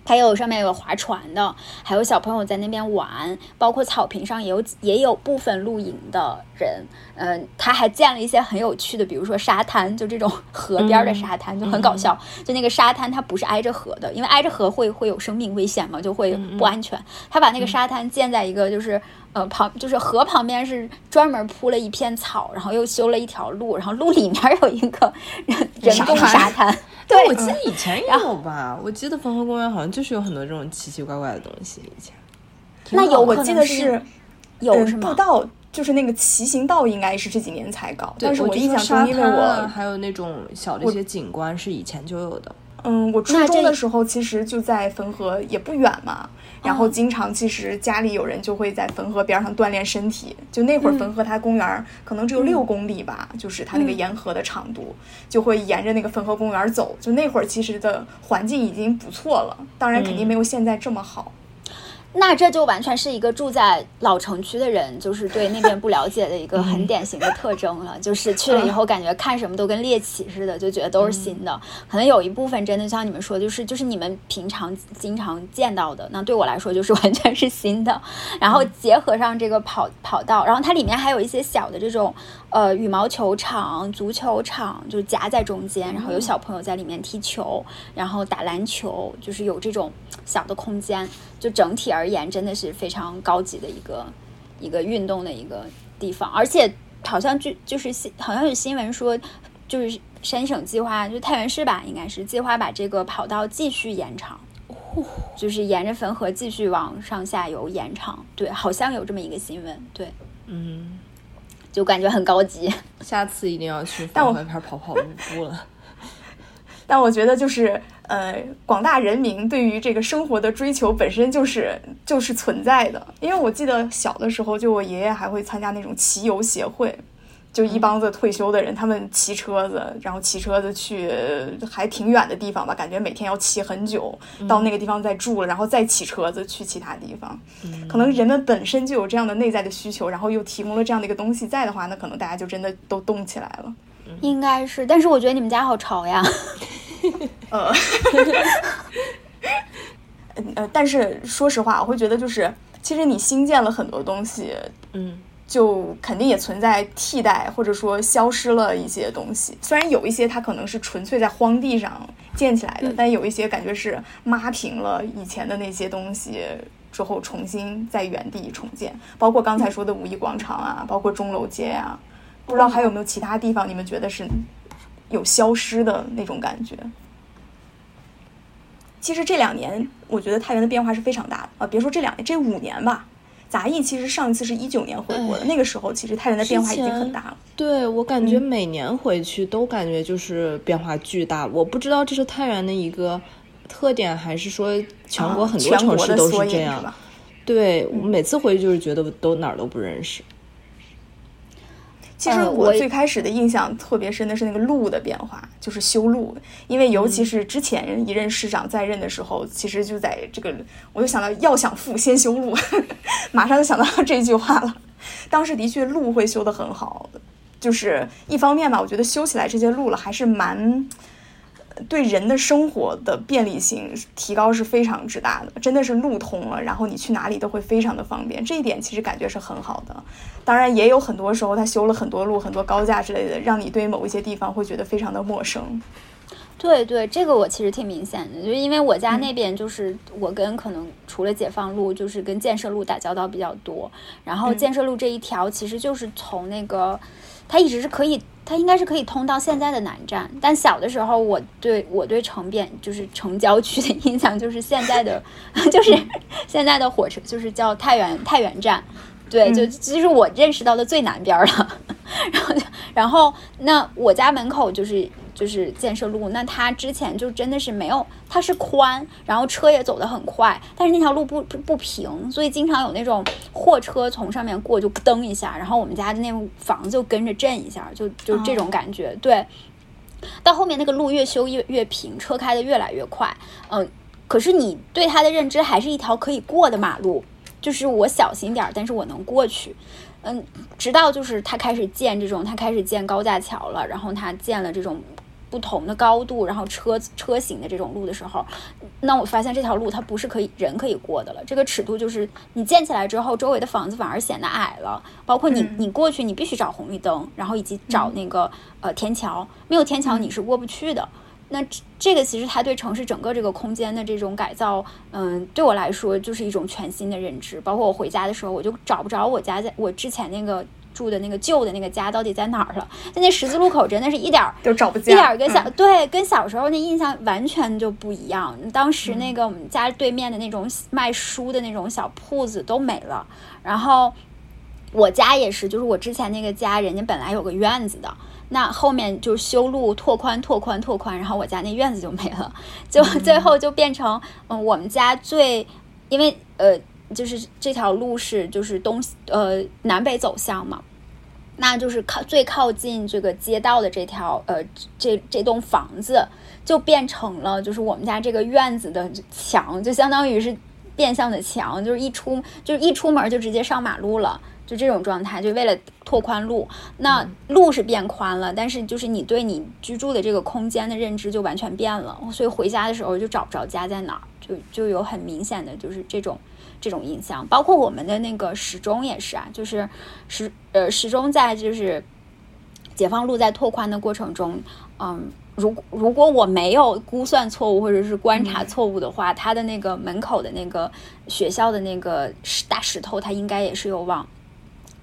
Speaker 1: 还有上面有划船的，还有小朋友在那边玩，包括草坪上也有也有部分露营的人。嗯，他还建了一些很有趣的，比如说沙滩，就这种河边的沙滩就很搞笑。就那个沙滩它不是挨着河的，因为挨着河会会有生命危险嘛，就会不安全。他把那个沙滩建在一个就是呃旁，就是河旁边是专门铺了一片草，然后又修了一条路，然后路里面有一个人工沙滩。对，
Speaker 2: 我记得以前也有吧。我记得汾河公园好像就是有很多这种奇奇怪怪的东西。以前
Speaker 1: 那有，
Speaker 3: 我记得
Speaker 1: 是有什么
Speaker 3: 步道，就是那个骑行道，应该是这几年才搞。但是
Speaker 2: 我
Speaker 3: 印象中，因为我
Speaker 2: 还有那种小的一些景观是以前就有的。
Speaker 3: 嗯，我初中的时候其实就在汾河，也不远嘛。然后经常其实家里有人就会在汾河边上锻炼身体。就那会儿汾河它公园可能只有六公里吧，就是它那个沿河的长度，就会沿着那个汾河公园走。就那会儿其实的环境已经不错了，当然肯定没有现在这么好。
Speaker 1: 那这就完全是一个住在老城区的人，就是对那边不了解的一个很典型的特征了。就是去了以后，感觉看什么都跟猎奇似的，就觉得都是新的。可能有一部分真的像你们说，就是就是你们平常经常见到的，那对我来说就是完全是新的。然后结合上这个跑跑道，然后它里面还有一些小的这种。呃，羽毛球场、足球场就夹在中间，然后有小朋友在里面踢球，然后打篮球，就是有这种小的空间。就整体而言，真的是非常高级的一个一个运动的一个地方。而且好像就就是新，好像有新闻说，就是山省计划，就太原市吧，应该是计划把这个跑道继续延长，就是沿着汾河继续往上下游延长。对，好像有这么一个新闻。对，
Speaker 2: 嗯。
Speaker 1: 就感觉很高级，
Speaker 2: 下次一定要去 汾河边跑跑步了。
Speaker 3: 但我觉得，就是呃，广大人民对于这个生活的追求本身就是就是存在的。因为我记得小的时候，就我爷爷还会参加那种骑游协会。就一帮子退休的人，他们骑车子，然后骑车子去还挺远的地方吧，感觉每天要骑很久，到那个地方再住了，然后再骑车子去其他地方。可能人们本身就有这样的内在的需求，然后又提供了这样的一个东西在的话，那可能大家就真的都动起来了。
Speaker 1: 应该是，但是我觉得你们家好潮呀。
Speaker 3: 呃，呃，但是说实话，我会觉得就是，其实你新建了很多东西，
Speaker 2: 嗯。
Speaker 3: 就肯定也存在替代，或者说消失了一些东西。虽然有一些它可能是纯粹在荒地上建起来的，但有一些感觉是抹平了以前的那些东西之后，重新在原地重建。包括刚才说的五一广场啊，包括钟楼街啊，不知道还有没有其他地方，你们觉得是有消失的那种感觉？其实这两年，我觉得太原的变化是非常大的啊！别说这两年，这五年吧。杂艺其实上一次是一九年回国的，那个时候其实太原的变化已经很大了。
Speaker 2: 对我感觉每年回去都感觉就是变化巨大。我不知道这是太原的一个特点，还是说全国很多城市都是这样。对，我每次回去就是觉得都哪儿都不认识。
Speaker 3: 其实我最开始的印象特别深的是那个路的变化，就是修路。因为尤其是之前一任市长在任的时候，其实就在这个，我就想到要想富先修路，马上就想到这句话了。当时的确路会修得很好，就是一方面吧，我觉得修起来这些路了还是蛮，对人的生活的便利性提高是非常之大的，真的是路通了，然后你去哪里都会非常的方便，这一点其实感觉是很好的。当然，也有很多时候他修了很多路、很多高架之类的，让你对某一些地方会觉得非常的陌生。
Speaker 1: 对对，这个我其实挺明显的，就因为我家那边就是我跟可能除了解放路，就是跟建设路打交道比较多。然后建设路这一条其实就是从那个，它一直是可以，它应该是可以通到现在的南站。但小的时候，我对我对城边就是城郊区的印象就是现在的，就是现在的火车就是叫太原太原站，对，就就是我认识到的最南边了。然后然后那我家门口就是。就是建设路，那它之前就真的是没有，它是宽，然后车也走得很快，但是那条路不不不平，所以经常有那种货车从上面过就噔一下，然后我们家的那房子就跟着震一下，就就这种感觉。对，到后面那个路越修越越平，车开的越来越快，嗯，可是你对它的认知还是一条可以过的马路，就是我小心点儿，但是我能过去。嗯，直到就是他开始建这种，他开始建高架桥了，然后他建了这种。不同的高度，然后车车型的这种路的时候，那我发现这条路它不是可以人可以过的了。这个尺度就是你建起来之后，周围的房子反而显得矮了。包括你你过去，你必须找红绿灯，然后以及找那个呃天桥，没有天桥你是过不去的。那这个其实它对城市整个这个空间的这种改造，嗯，对我来说就是一种全新的认知。包括我回家的时候，我就找不着我家在我之前那个。住的那个旧的那个家到底在哪儿了？在那十字路口，真的是一点儿
Speaker 3: 都找不见，
Speaker 1: 一点儿跟小对跟小时候那印象完全就不一样。当时那个我们家对面的那种卖书的那种小铺子都没了。然后我家也是，就是我之前那个家，人家本来有个院子的，那后面就修路拓宽拓宽拓宽，然后我家那院子就没了，就最后就变成嗯，我们家最因为呃。就是这条路是就是东呃南北走向嘛，那就是靠最靠近这个街道的这条呃这这栋房子就变成了就是我们家这个院子的墙，就相当于是变相的墙，就是一出就是一出门就直接上马路了，就这种状态，就为了拓宽路，那路是变宽了，但是就是你对你居住的这个空间的认知就完全变了，所以回家的时候就找不着家在哪儿，就就有很明显的就是这种。这种印象，包括我们的那个时钟也是啊，就是时呃时钟在就是解放路在拓宽的过程中，嗯，如如果我没有估算错误或者是观察错误的话，它的那个门口的那个学校的那个石大石头，它应该也是有往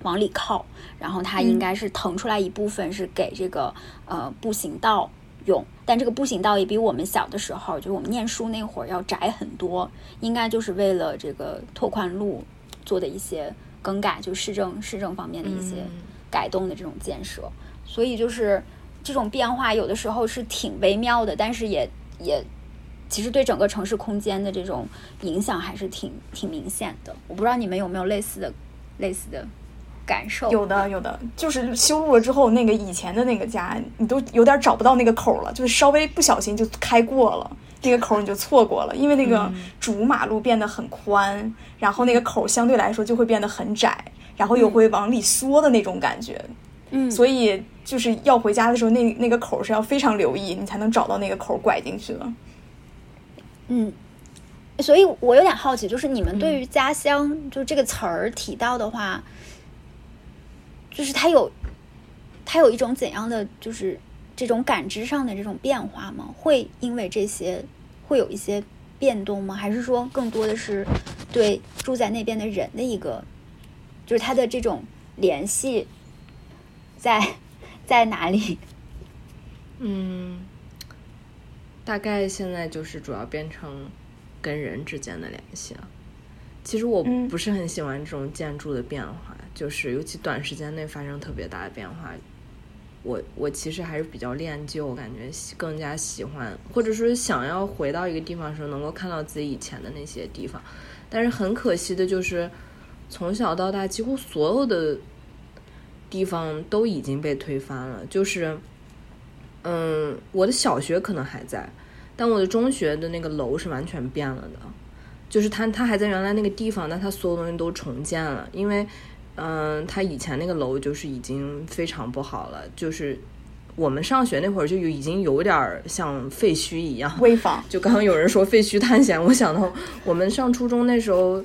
Speaker 1: 往里靠，然后它应该是腾出来一部分是给这个呃步行道。用，但这个步行道也比我们小的时候，就是我们念书那会儿要窄很多，应该就是为了这个拓宽路做的一些更改，就市政市政方面的一些改动的这种建设。所以就是这种变化有的时候是挺微妙的，但是也也其实对整个城市空间的这种影响还是挺挺明显的。我不知道你们有没有类似的类似的。感受
Speaker 3: 有的有的，就是修路了之后，那个以前的那个家，你都有点找不到那个口了，就是稍微不小心就开过了那个口，你就错过了，因为那个主马路变得很宽，然后那个口相对来说就会变得很窄，然后又会往里缩的那种感觉。
Speaker 1: 嗯，
Speaker 3: 所以就是要回家的时候，那那个口是要非常留意，你才能找到那个口拐进去了。
Speaker 1: 嗯，所以我有点好奇，就是你们对于家乡就这个词儿提到的话。就是它有，它有一种怎样的，就是这种感知上的这种变化吗？会因为这些会有一些变动吗？还是说更多的是对住在那边的人的一个，就是他的这种联系在在哪里？
Speaker 2: 嗯，大概现在就是主要变成跟人之间的联系了。其实我不是很喜欢这种建筑的变化。就是尤其短时间内发生特别大的变化，我我其实还是比较恋旧，感觉更加喜欢，或者说想要回到一个地方的时候，能够看到自己以前的那些地方。但是很可惜的就是，从小到大几乎所有的地方都已经被推翻了。就是，嗯，我的小学可能还在，但我的中学的那个楼是完全变了的。就是它它还在原来那个地方，但它所有东西都重建了，因为。嗯，他以前那个楼就是已经非常不好了，就是我们上学那会儿就有已经有点像废墟一样。
Speaker 3: 危房。
Speaker 2: 就刚刚有人说废墟探险，我想到我们上初中那时候，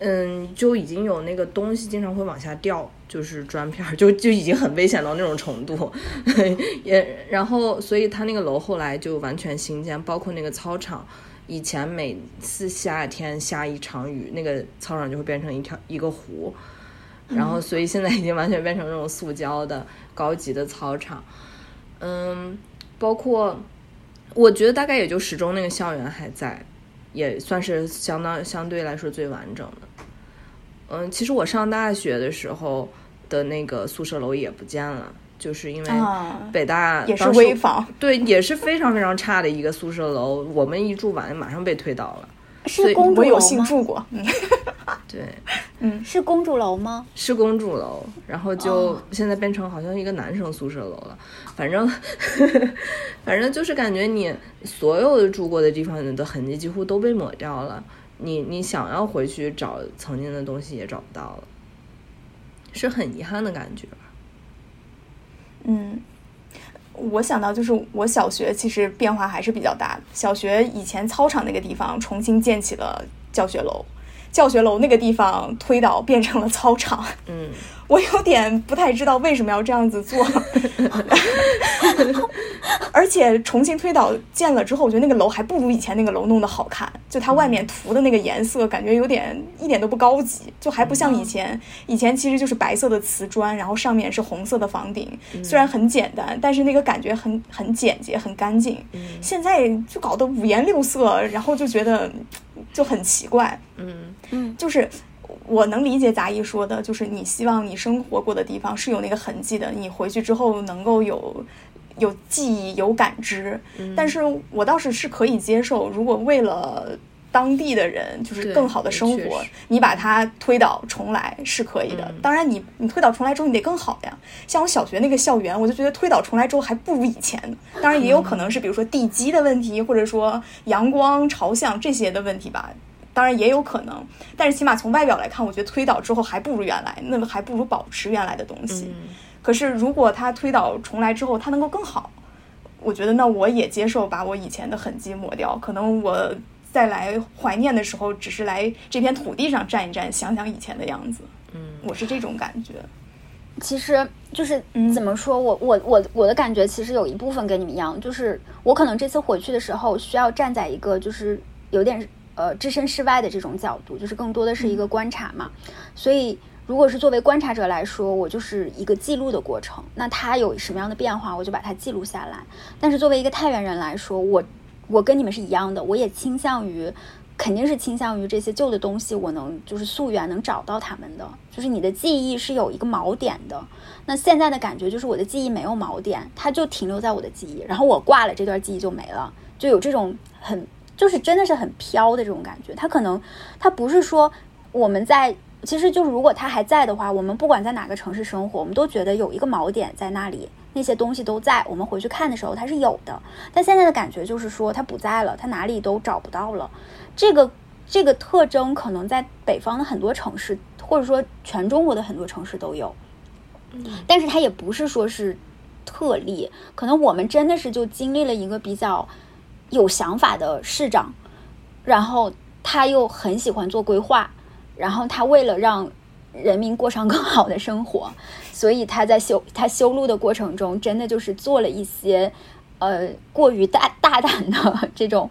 Speaker 2: 嗯，就已经有那个东西经常会往下掉，就是砖片，就就已经很危险到那种程度。也然后，所以他那个楼后来就完全新建，包括那个操场。以前每次夏天下一场雨，那个操场就会变成一条一个湖，然后所以现在已经完全变成这种塑胶的高级的操场。嗯，包括我觉得大概也就十中那个校园还在，也算是相当相对来说最完整的。嗯，其实我上大学的时候的那个宿舍楼也不见了。就是因为北大
Speaker 3: 也是危房，
Speaker 2: 对，也是非常非常差的一个宿舍楼。我们一住完，马上被推倒了。
Speaker 1: 是公主
Speaker 3: 楼吗？住过，
Speaker 2: 对，
Speaker 3: 嗯，
Speaker 1: 是公主楼吗？
Speaker 2: 是公主楼，然后就现在变成好像一个男生宿舍楼了。反正，反正就是感觉你所有的住过的地方的痕迹几乎都被抹掉了。你你想要回去找曾经的东西也找不到了，是很遗憾的感觉。
Speaker 3: 嗯，我想到就是我小学其实变化还是比较大的。小学以前操场那个地方重新建起了教学楼，教学楼那个地方推倒变成了操场。
Speaker 2: 嗯。
Speaker 3: 我有点不太知道为什么要这样子做，而且重新推倒建了之后，我觉得那个楼还不如以前那个楼弄得好看。就它外面涂的那个颜色，感觉有点一点都不高级，就还不像以前。以前其实就是白色的瓷砖，然后上面是红色的房顶，虽然很简单，但是那个感觉很很简洁、很干净。现在就搞得五颜六色，然后就觉得就很奇怪。
Speaker 2: 嗯
Speaker 1: 嗯，
Speaker 3: 就是。我能理解杂艺说的，就是你希望你生活过的地方是有那个痕迹的，你回去之后能够有有记忆、有感知。但是我倒是是可以接受，如果为了当地的人就是更好的生活，你把它推倒重来是可以的。当然，你你推倒重来之后你得更好呀。像我小学那个校园，我就觉得推倒重来之后还不如以前。当然，也有可能是比如说地基的问题，或者说阳光朝向这些的问题吧。当然也有可能，但是起码从外表来看，我觉得推倒之后还不如原来，那么还不如保持原来的东西。可是如果他推倒重来之后，他能够更好，我觉得那我也接受把我以前的痕迹抹掉。可能我再来怀念的时候，只是来这片土地上站一站，想想以前的样子。
Speaker 2: 嗯，
Speaker 3: 我是这种感觉。
Speaker 1: 其实就是怎么说，我我我我的感觉其实有一部分跟你们一样，就是我可能这次回去的时候需要站在一个就是有点。呃，置身事外的这种角度，就是更多的是一个观察嘛。所以，如果是作为观察者来说，我就是一个记录的过程。那它有什么样的变化，我就把它记录下来。但是，作为一个太原人来说，我我跟你们是一样的，我也倾向于，肯定是倾向于这些旧的东西，我能就是溯源，能找到他们的。就是你的记忆是有一个锚点的。那现在的感觉就是我的记忆没有锚点，它就停留在我的记忆，然后我挂了，这段记忆就没了，就有这种很。就是真的是很飘的这种感觉，它可能它不是说我们在，其实就是如果他还在的话，我们不管在哪个城市生活，我们都觉得有一个锚点在那里，那些东西都在，我们回去看的时候它是有的。但现在的感觉就是说它不在了，它哪里都找不到了。这个这个特征可能在北方的很多城市，或者说全中国的很多城市都有，但是它也不是说是特例，可能我们真的是就经历了一个比较。有想法的市长，然后他又很喜欢做规划，然后他为了让人民过上更好的生活，所以他在修他修路的过程中，真的就是做了一些呃过于大大胆的这种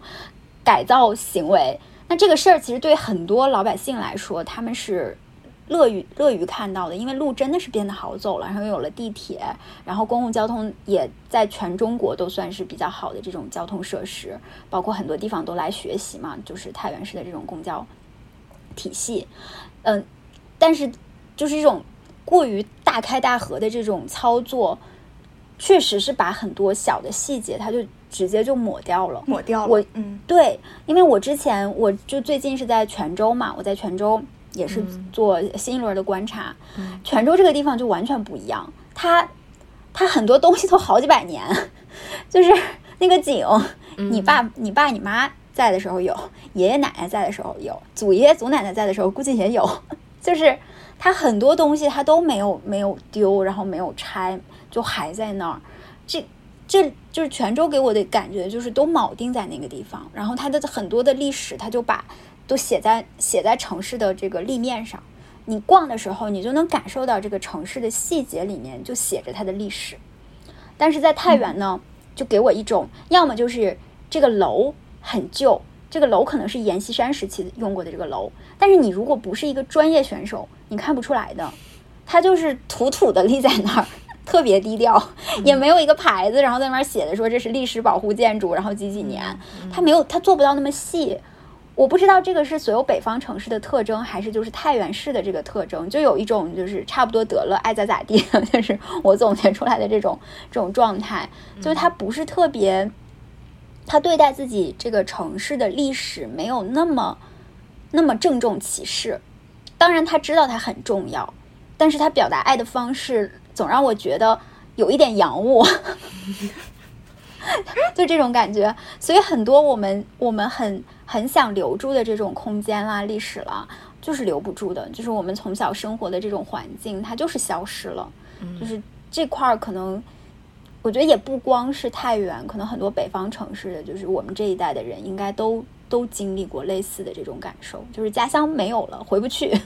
Speaker 1: 改造行为。那这个事儿其实对很多老百姓来说，他们是。乐于乐于看到的，因为路真的是变得好走了，然后有了地铁，然后公共交通也在全中国都算是比较好的这种交通设施，包括很多地方都来学习嘛，就是太原市的这种公交体系，嗯，但是就是这种过于大开大合的这种操作，确实是把很多小的细节，它就直接就抹掉了，
Speaker 3: 抹掉了。
Speaker 1: 我
Speaker 3: 嗯，
Speaker 1: 对，因为我之前我就最近是在泉州嘛，我在泉州。也是做新一轮的观察，泉州这个地方就完全不一样，它它很多东西都好几百年，就是那个井，你爸你爸你妈在的时候有，爷爷奶奶在的时候有，祖爷爷祖奶奶在的时候估计也有，就是它很多东西它都没有没有丢，然后没有拆，就还在那儿，这这就是泉州给我的感觉，就是都铆定在那个地方，然后它的很多的历史，它就把都写在写在城市的这个立面上。你逛的时候，你就能感受到这个城市的细节里面就写着它的历史。但是在太原呢，就给我一种，要么就是这个楼很旧，这个楼可能是阎锡山时期用过的这个楼，但是你如果不是一个专业选手，你看不出来的，它就是土土的立在那儿。特别低调，也没有一个牌子，然后在那儿写的说这是历史保护建筑，然后几几年，它没有，它做不到那么细。我不知道这个是所有北方城市的特征，还是就是太原市的这个特征，就有一种就是差不多得了，爱咋咋地，就是我总结出来的这种这种状态，就是它不是特别，他对待自己这个城市的历史没有那么那么郑重其事。当然他知道它很重要，但是他表达爱的方式。总让我觉得有一点洋务，就这种感觉。所以很多我们我们很很想留住的这种空间啦、历史啦，就是留不住的。就是我们从小生活的这种环境，它就是消失了。就是这块儿可能，我觉得也不光是太原，可能很多北方城市的，就是我们这一代的人，应该都都经历过类似的这种感受，就是家乡没有了，回不去。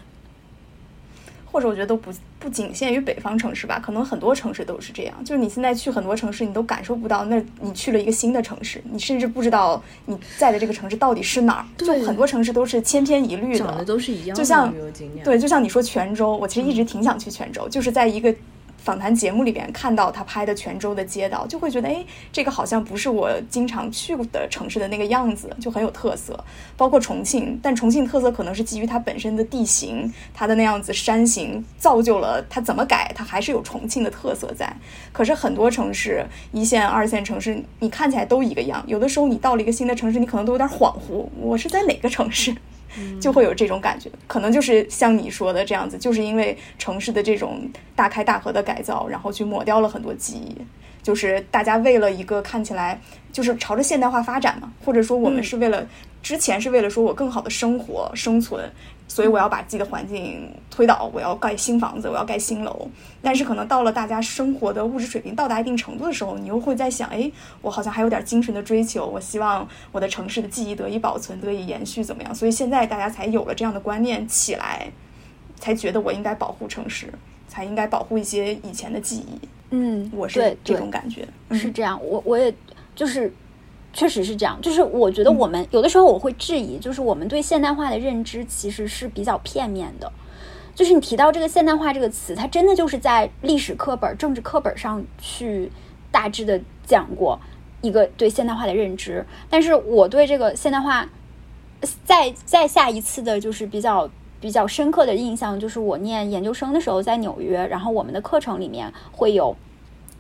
Speaker 3: 或者我觉得都不不仅限于北方城市吧，可能很多城市都是这样。就是你现在去很多城市，你都感受不到，那你去了一个新的城市，你甚至不知道你在的这个城市到底是哪儿。就很多城市都是千篇一律的，
Speaker 2: 长得都是一样。
Speaker 3: 就像对，就像你说泉州，我其实一直挺想去泉州，就是在一个。访谈节目里边看到他拍的泉州的街道，就会觉得，哎，这个好像不是我经常去的城市的那个样子，就很有特色。包括重庆，但重庆特色可能是基于它本身的地形，它的那样子山形造就了它怎么改，它还是有重庆的特色在。可是很多城市，一线、二线城市，你看起来都一个样，有的时候你到了一个新的城市，你可能都有点恍惚，我是在哪个城市？就会有这种感觉，可能就是像你说的这样子，就是因为城市的这种大开大合的改造，然后去抹掉了很多记忆。就是大家为了一个看起来就是朝着现代化发展嘛，或者说我们是为了之前是为了说我更好的生活生存。所以我要把自己的环境推倒，我要盖新房子，我要盖新楼。但是可能到了大家生活的物质水平到达一定程度的时候，你又会在想，哎，我好像还有点精神的追求，我希望我的城市的记忆得以保存，得以延续，怎么样？所以现在大家才有了这样的观念起来，才觉得我应该保护城市，才应该保护一些以前的记忆。
Speaker 1: 嗯，
Speaker 3: 我是这种感觉，
Speaker 1: 是这样。我我也就是。确实是这样，就是我觉得我们有的时候我会质疑，就是我们对现代化的认知其实是比较片面的。就是你提到这个现代化这个词，它真的就是在历史课本、政治课本上去大致的讲过一个对现代化的认知。但是我对这个现代化再再下一次的，就是比较比较深刻的印象，就是我念研究生的时候在纽约，然后我们的课程里面会有。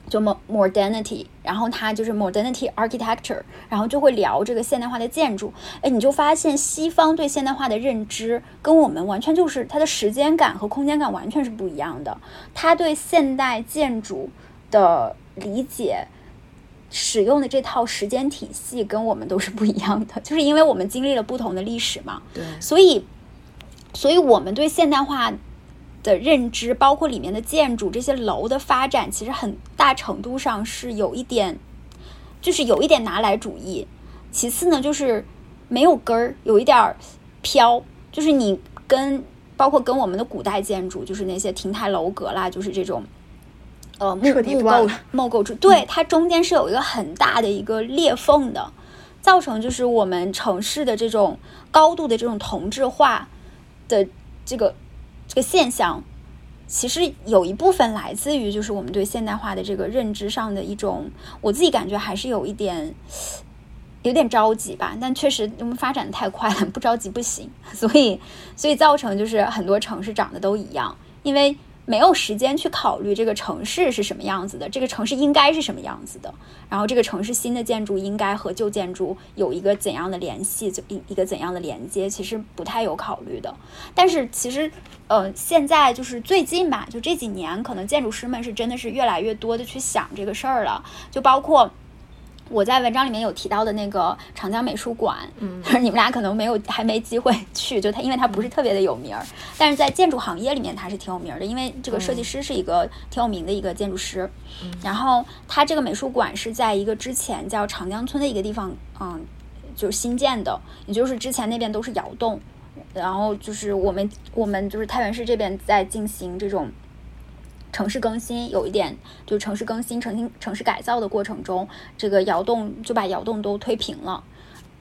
Speaker 1: 就 modernity，然后它就是 modernity architecture，然后就会聊这个现代化的建筑。哎，你就发现西方对现代化的认知跟我们完全就是它的时间感和空间感完全是不一样的。它对现代建筑的理解、使用的这套时间体系跟我们都是不一样的，就是因为我们经历了不同的历史嘛。
Speaker 2: 对，
Speaker 1: 所以，所以我们对现代化。的认知，包括里面的建筑，这些楼的发展，其实很大程度上是有一点，就是有一点拿来主义。其次呢，就是没有根儿，有一点儿飘。就是你跟包括跟我们的古代建筑，就是那些亭台楼阁啦，就是这种呃木木构木构筑，对它中间是有一个很大的一个裂缝的，造成就是我们城市的这种高度的这种同质化的这个。这个现象，其实有一部分来自于就是我们对现代化的这个认知上的一种，我自己感觉还是有一点有点着急吧。但确实我们发展的太快了，不着急不行。所以，所以造成就是很多城市长得都一样，因为。没有时间去考虑这个城市是什么样子的，这个城市应该是什么样子的，然后这个城市新的建筑应该和旧建筑有一个怎样的联系，就一一个怎样的连接，其实不太有考虑的。但是其实，呃，现在就是最近吧，就这几年，可能建筑师们是真的是越来越多的去想这个事儿了，就包括。我在文章里面有提到的那个长江美术馆，嗯，你们俩可能没有还没机会去，就它因为它不是特别的有名儿，但是在建筑行业里面它是挺有名的，因为这个设计师是一个挺有名的一个建筑师，然后它这个美术馆是在一个之前叫长江村的一个地方，嗯，就是新建的，也就是之前那边都是窑洞，然后就是我们我们就是太原市这边在进行这种。城市更新有一点，就是城市更新、城新城市改造的过程中，这个窑洞就把窑洞都推平了。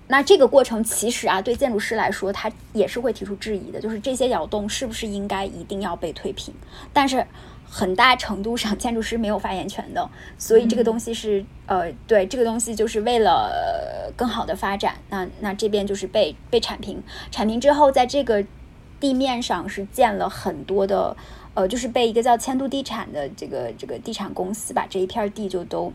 Speaker 1: 那这个过程其实啊，对建筑师来说，他也是会提出质疑的，就是这些窑洞是不是应该一定要被推平？但是很大程度上，建筑师没有发言权的，所以这个东西是呃，对这个东西就是为了更好的发展。那那这边就是被被铲平，铲平之后，在这个地面上是建了很多的。呃，就是被一个叫千度地产的这个这个地产公司把这一片地就都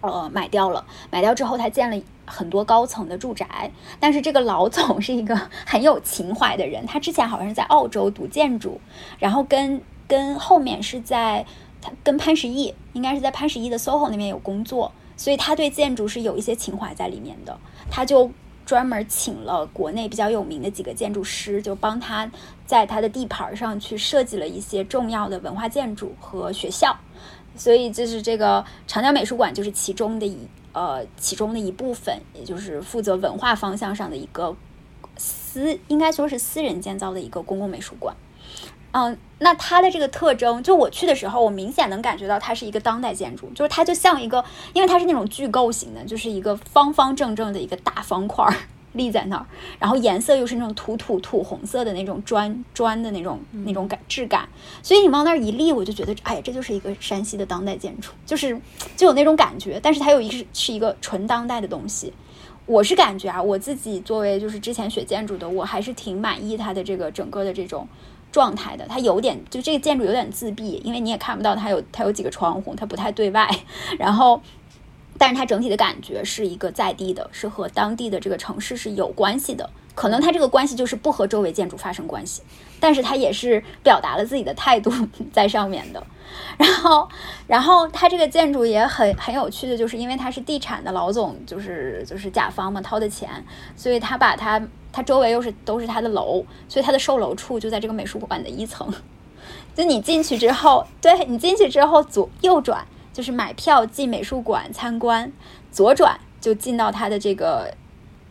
Speaker 1: 呃买掉了。买掉之后，他建了很多高层的住宅。但是这个老总 是一个很有情怀的人，他之前好像是在澳洲读建筑，然后跟跟后面是在他跟潘石屹应该是在潘石屹的 SOHO 那边有工作，所以他对建筑是有一些情怀在里面的。他就。专门请了国内比较有名的几个建筑师，就帮他在他的地盘上去设计了一些重要的文化建筑和学校，所以就是这个长江美术馆就是其中的一呃其中的一部分，也就是负责文化方向上的一个私应该说是私人建造的一个公共美术馆。嗯，那它的这个特征，就我去的时候，我明显能感觉到它是一个当代建筑，就是它就像一个，因为它是那种巨构型的，就是一个方方正正的一个大方块儿立在那儿，然后颜色又是那种土土土红色的那种砖砖的那种那种感质感，所以你往那儿一立，我就觉得，哎呀，这就是一个山西的当代建筑，就是就有那种感觉，但是它有一个是一个纯当代的东西，我是感觉啊，我自己作为就是之前学建筑的，我还是挺满意它的这个整个的这种。状态的，它有点就这个建筑有点自闭，因为你也看不到它有它有几个窗户，它不太对外。然后，但是它整体的感觉是一个在地的，是和当地的这个城市是有关系的。可能它这个关系就是不和周围建筑发生关系，但是它也是表达了自己的态度 在上面的。然后，然后它这个建筑也很很有趣的，就是因为它是地产的老总，就是就是甲方嘛掏的钱，所以他把它。它周围又是都是它的楼，所以它的售楼处就在这个美术馆的一层。就你进去之后，对你进去之后左右转就是买票进美术馆参观，左转就进到它的这个。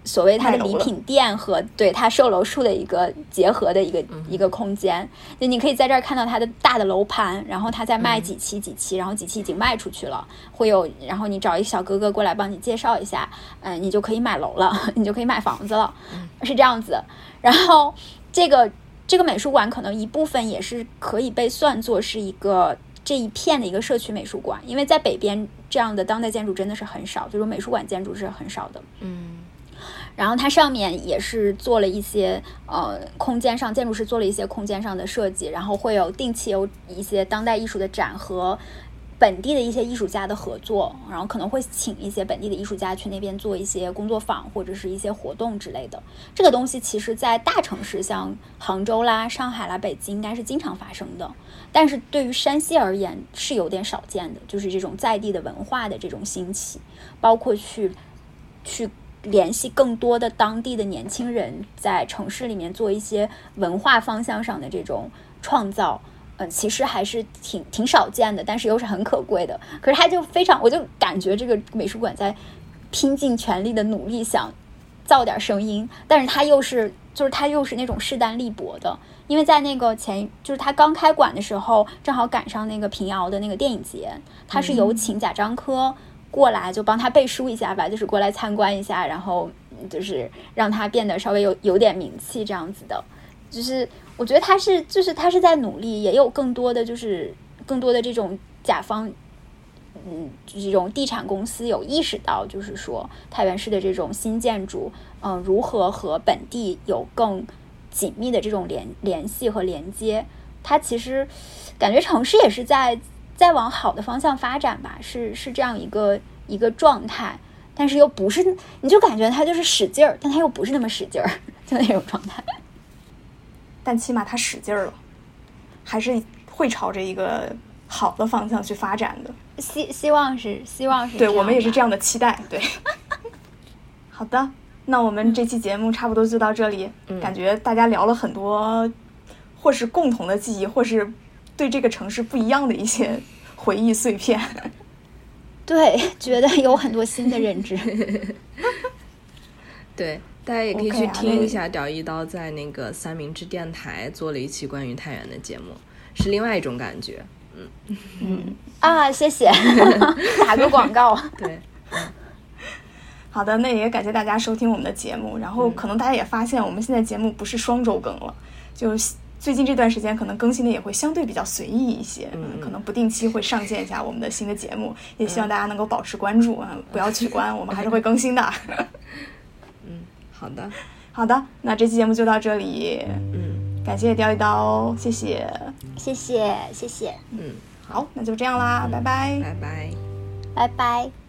Speaker 1: 所谓它的礼品店和对它售楼处的一个结合的一个一个空间，就你可以在这儿看到它的大的楼盘，然后它在卖几期几期，然后几期已经卖出去了，会有，然后你找一小哥哥过来帮你介绍一下，嗯，你就可以买楼了，你就可以买房子了，是这样子。然后这个这个美术馆可能一部分也是可以被算作是一个这一片的一个社区美术馆，因为在北边这样的当代建筑真的是很少，就是美术馆建筑是很少的，
Speaker 2: 嗯。
Speaker 1: 然后它上面也是做了一些呃空间上建筑师做了一些空间上的设计，然后会有定期有一些当代艺术的展和本地的一些艺术家的合作，然后可能会请一些本地的艺术家去那边做一些工作坊或者是一些活动之类的。这个东西其实，在大城市像杭州啦、上海啦、北京应该是经常发生的，但是对于山西而言是有点少见的，就是这种在地的文化的这种兴起，包括去去。联系更多的当地的年轻人，在城市里面做一些文化方向上的这种创造，嗯，其实还是挺挺少见的，但是又是很可贵的。可是他就非常，我就感觉这个美术馆在拼尽全力的努力想造点声音，但是他又是就是他又是那种势单力薄的，因为在那个前就是他刚开馆的时候，正好赶上那个平遥的那个电影节，他是有请贾樟柯。过来就帮他背书一下吧，就是过来参观一下，然后就是让他变得稍微有有点名气这样子的。就是我觉得他是，就是他是在努力，也有更多的就是更多的这种甲方，嗯，这种地产公司有意识到，就是说太原市的这种新建筑，嗯，如何和本地有更紧密的这种联联系和连接。它其实感觉城市也是在。在往好的方向发展吧，是是这样一个一个状态，但是又不是，你就感觉他就是使劲儿，但他又不是那么使劲儿，就那种状态。
Speaker 3: 但起码他使劲儿了，还是会朝着一个好的方向去发展的。
Speaker 1: 希希望是希望是，
Speaker 3: 对我们也是这样的期待。对，好的，那我们这期节目差不多就到这里。感觉大家聊了很多，或是共同的记忆，或是对这个城市不一样的一些回忆碎片。
Speaker 1: 对，觉得有很多新的认知。
Speaker 2: 对，大家也可以去听一下屌一刀在那个三明治电台做了一期关于太原的节目，是另外一种感觉。
Speaker 1: 嗯嗯啊，谢谢，打个广告。
Speaker 2: 对，
Speaker 3: 好的，那也感谢大家收听我们的节目。然后可能大家也发现，我们现在节目不是双周更了，就最近这段时间可能更新的也会相对比较随意一些，嗯，可能不定期会上线一下我们的新的节目，也希望大家能够保持关注啊，不要取关，我们还是会更新的。
Speaker 2: 嗯，好的，
Speaker 3: 好的，那这期节目就到这里。嗯。感谢钓一刀，谢谢，
Speaker 1: 谢谢，谢谢。
Speaker 2: 嗯，
Speaker 3: 好，那就这样啦，拜拜，
Speaker 2: 拜拜，
Speaker 1: 拜拜。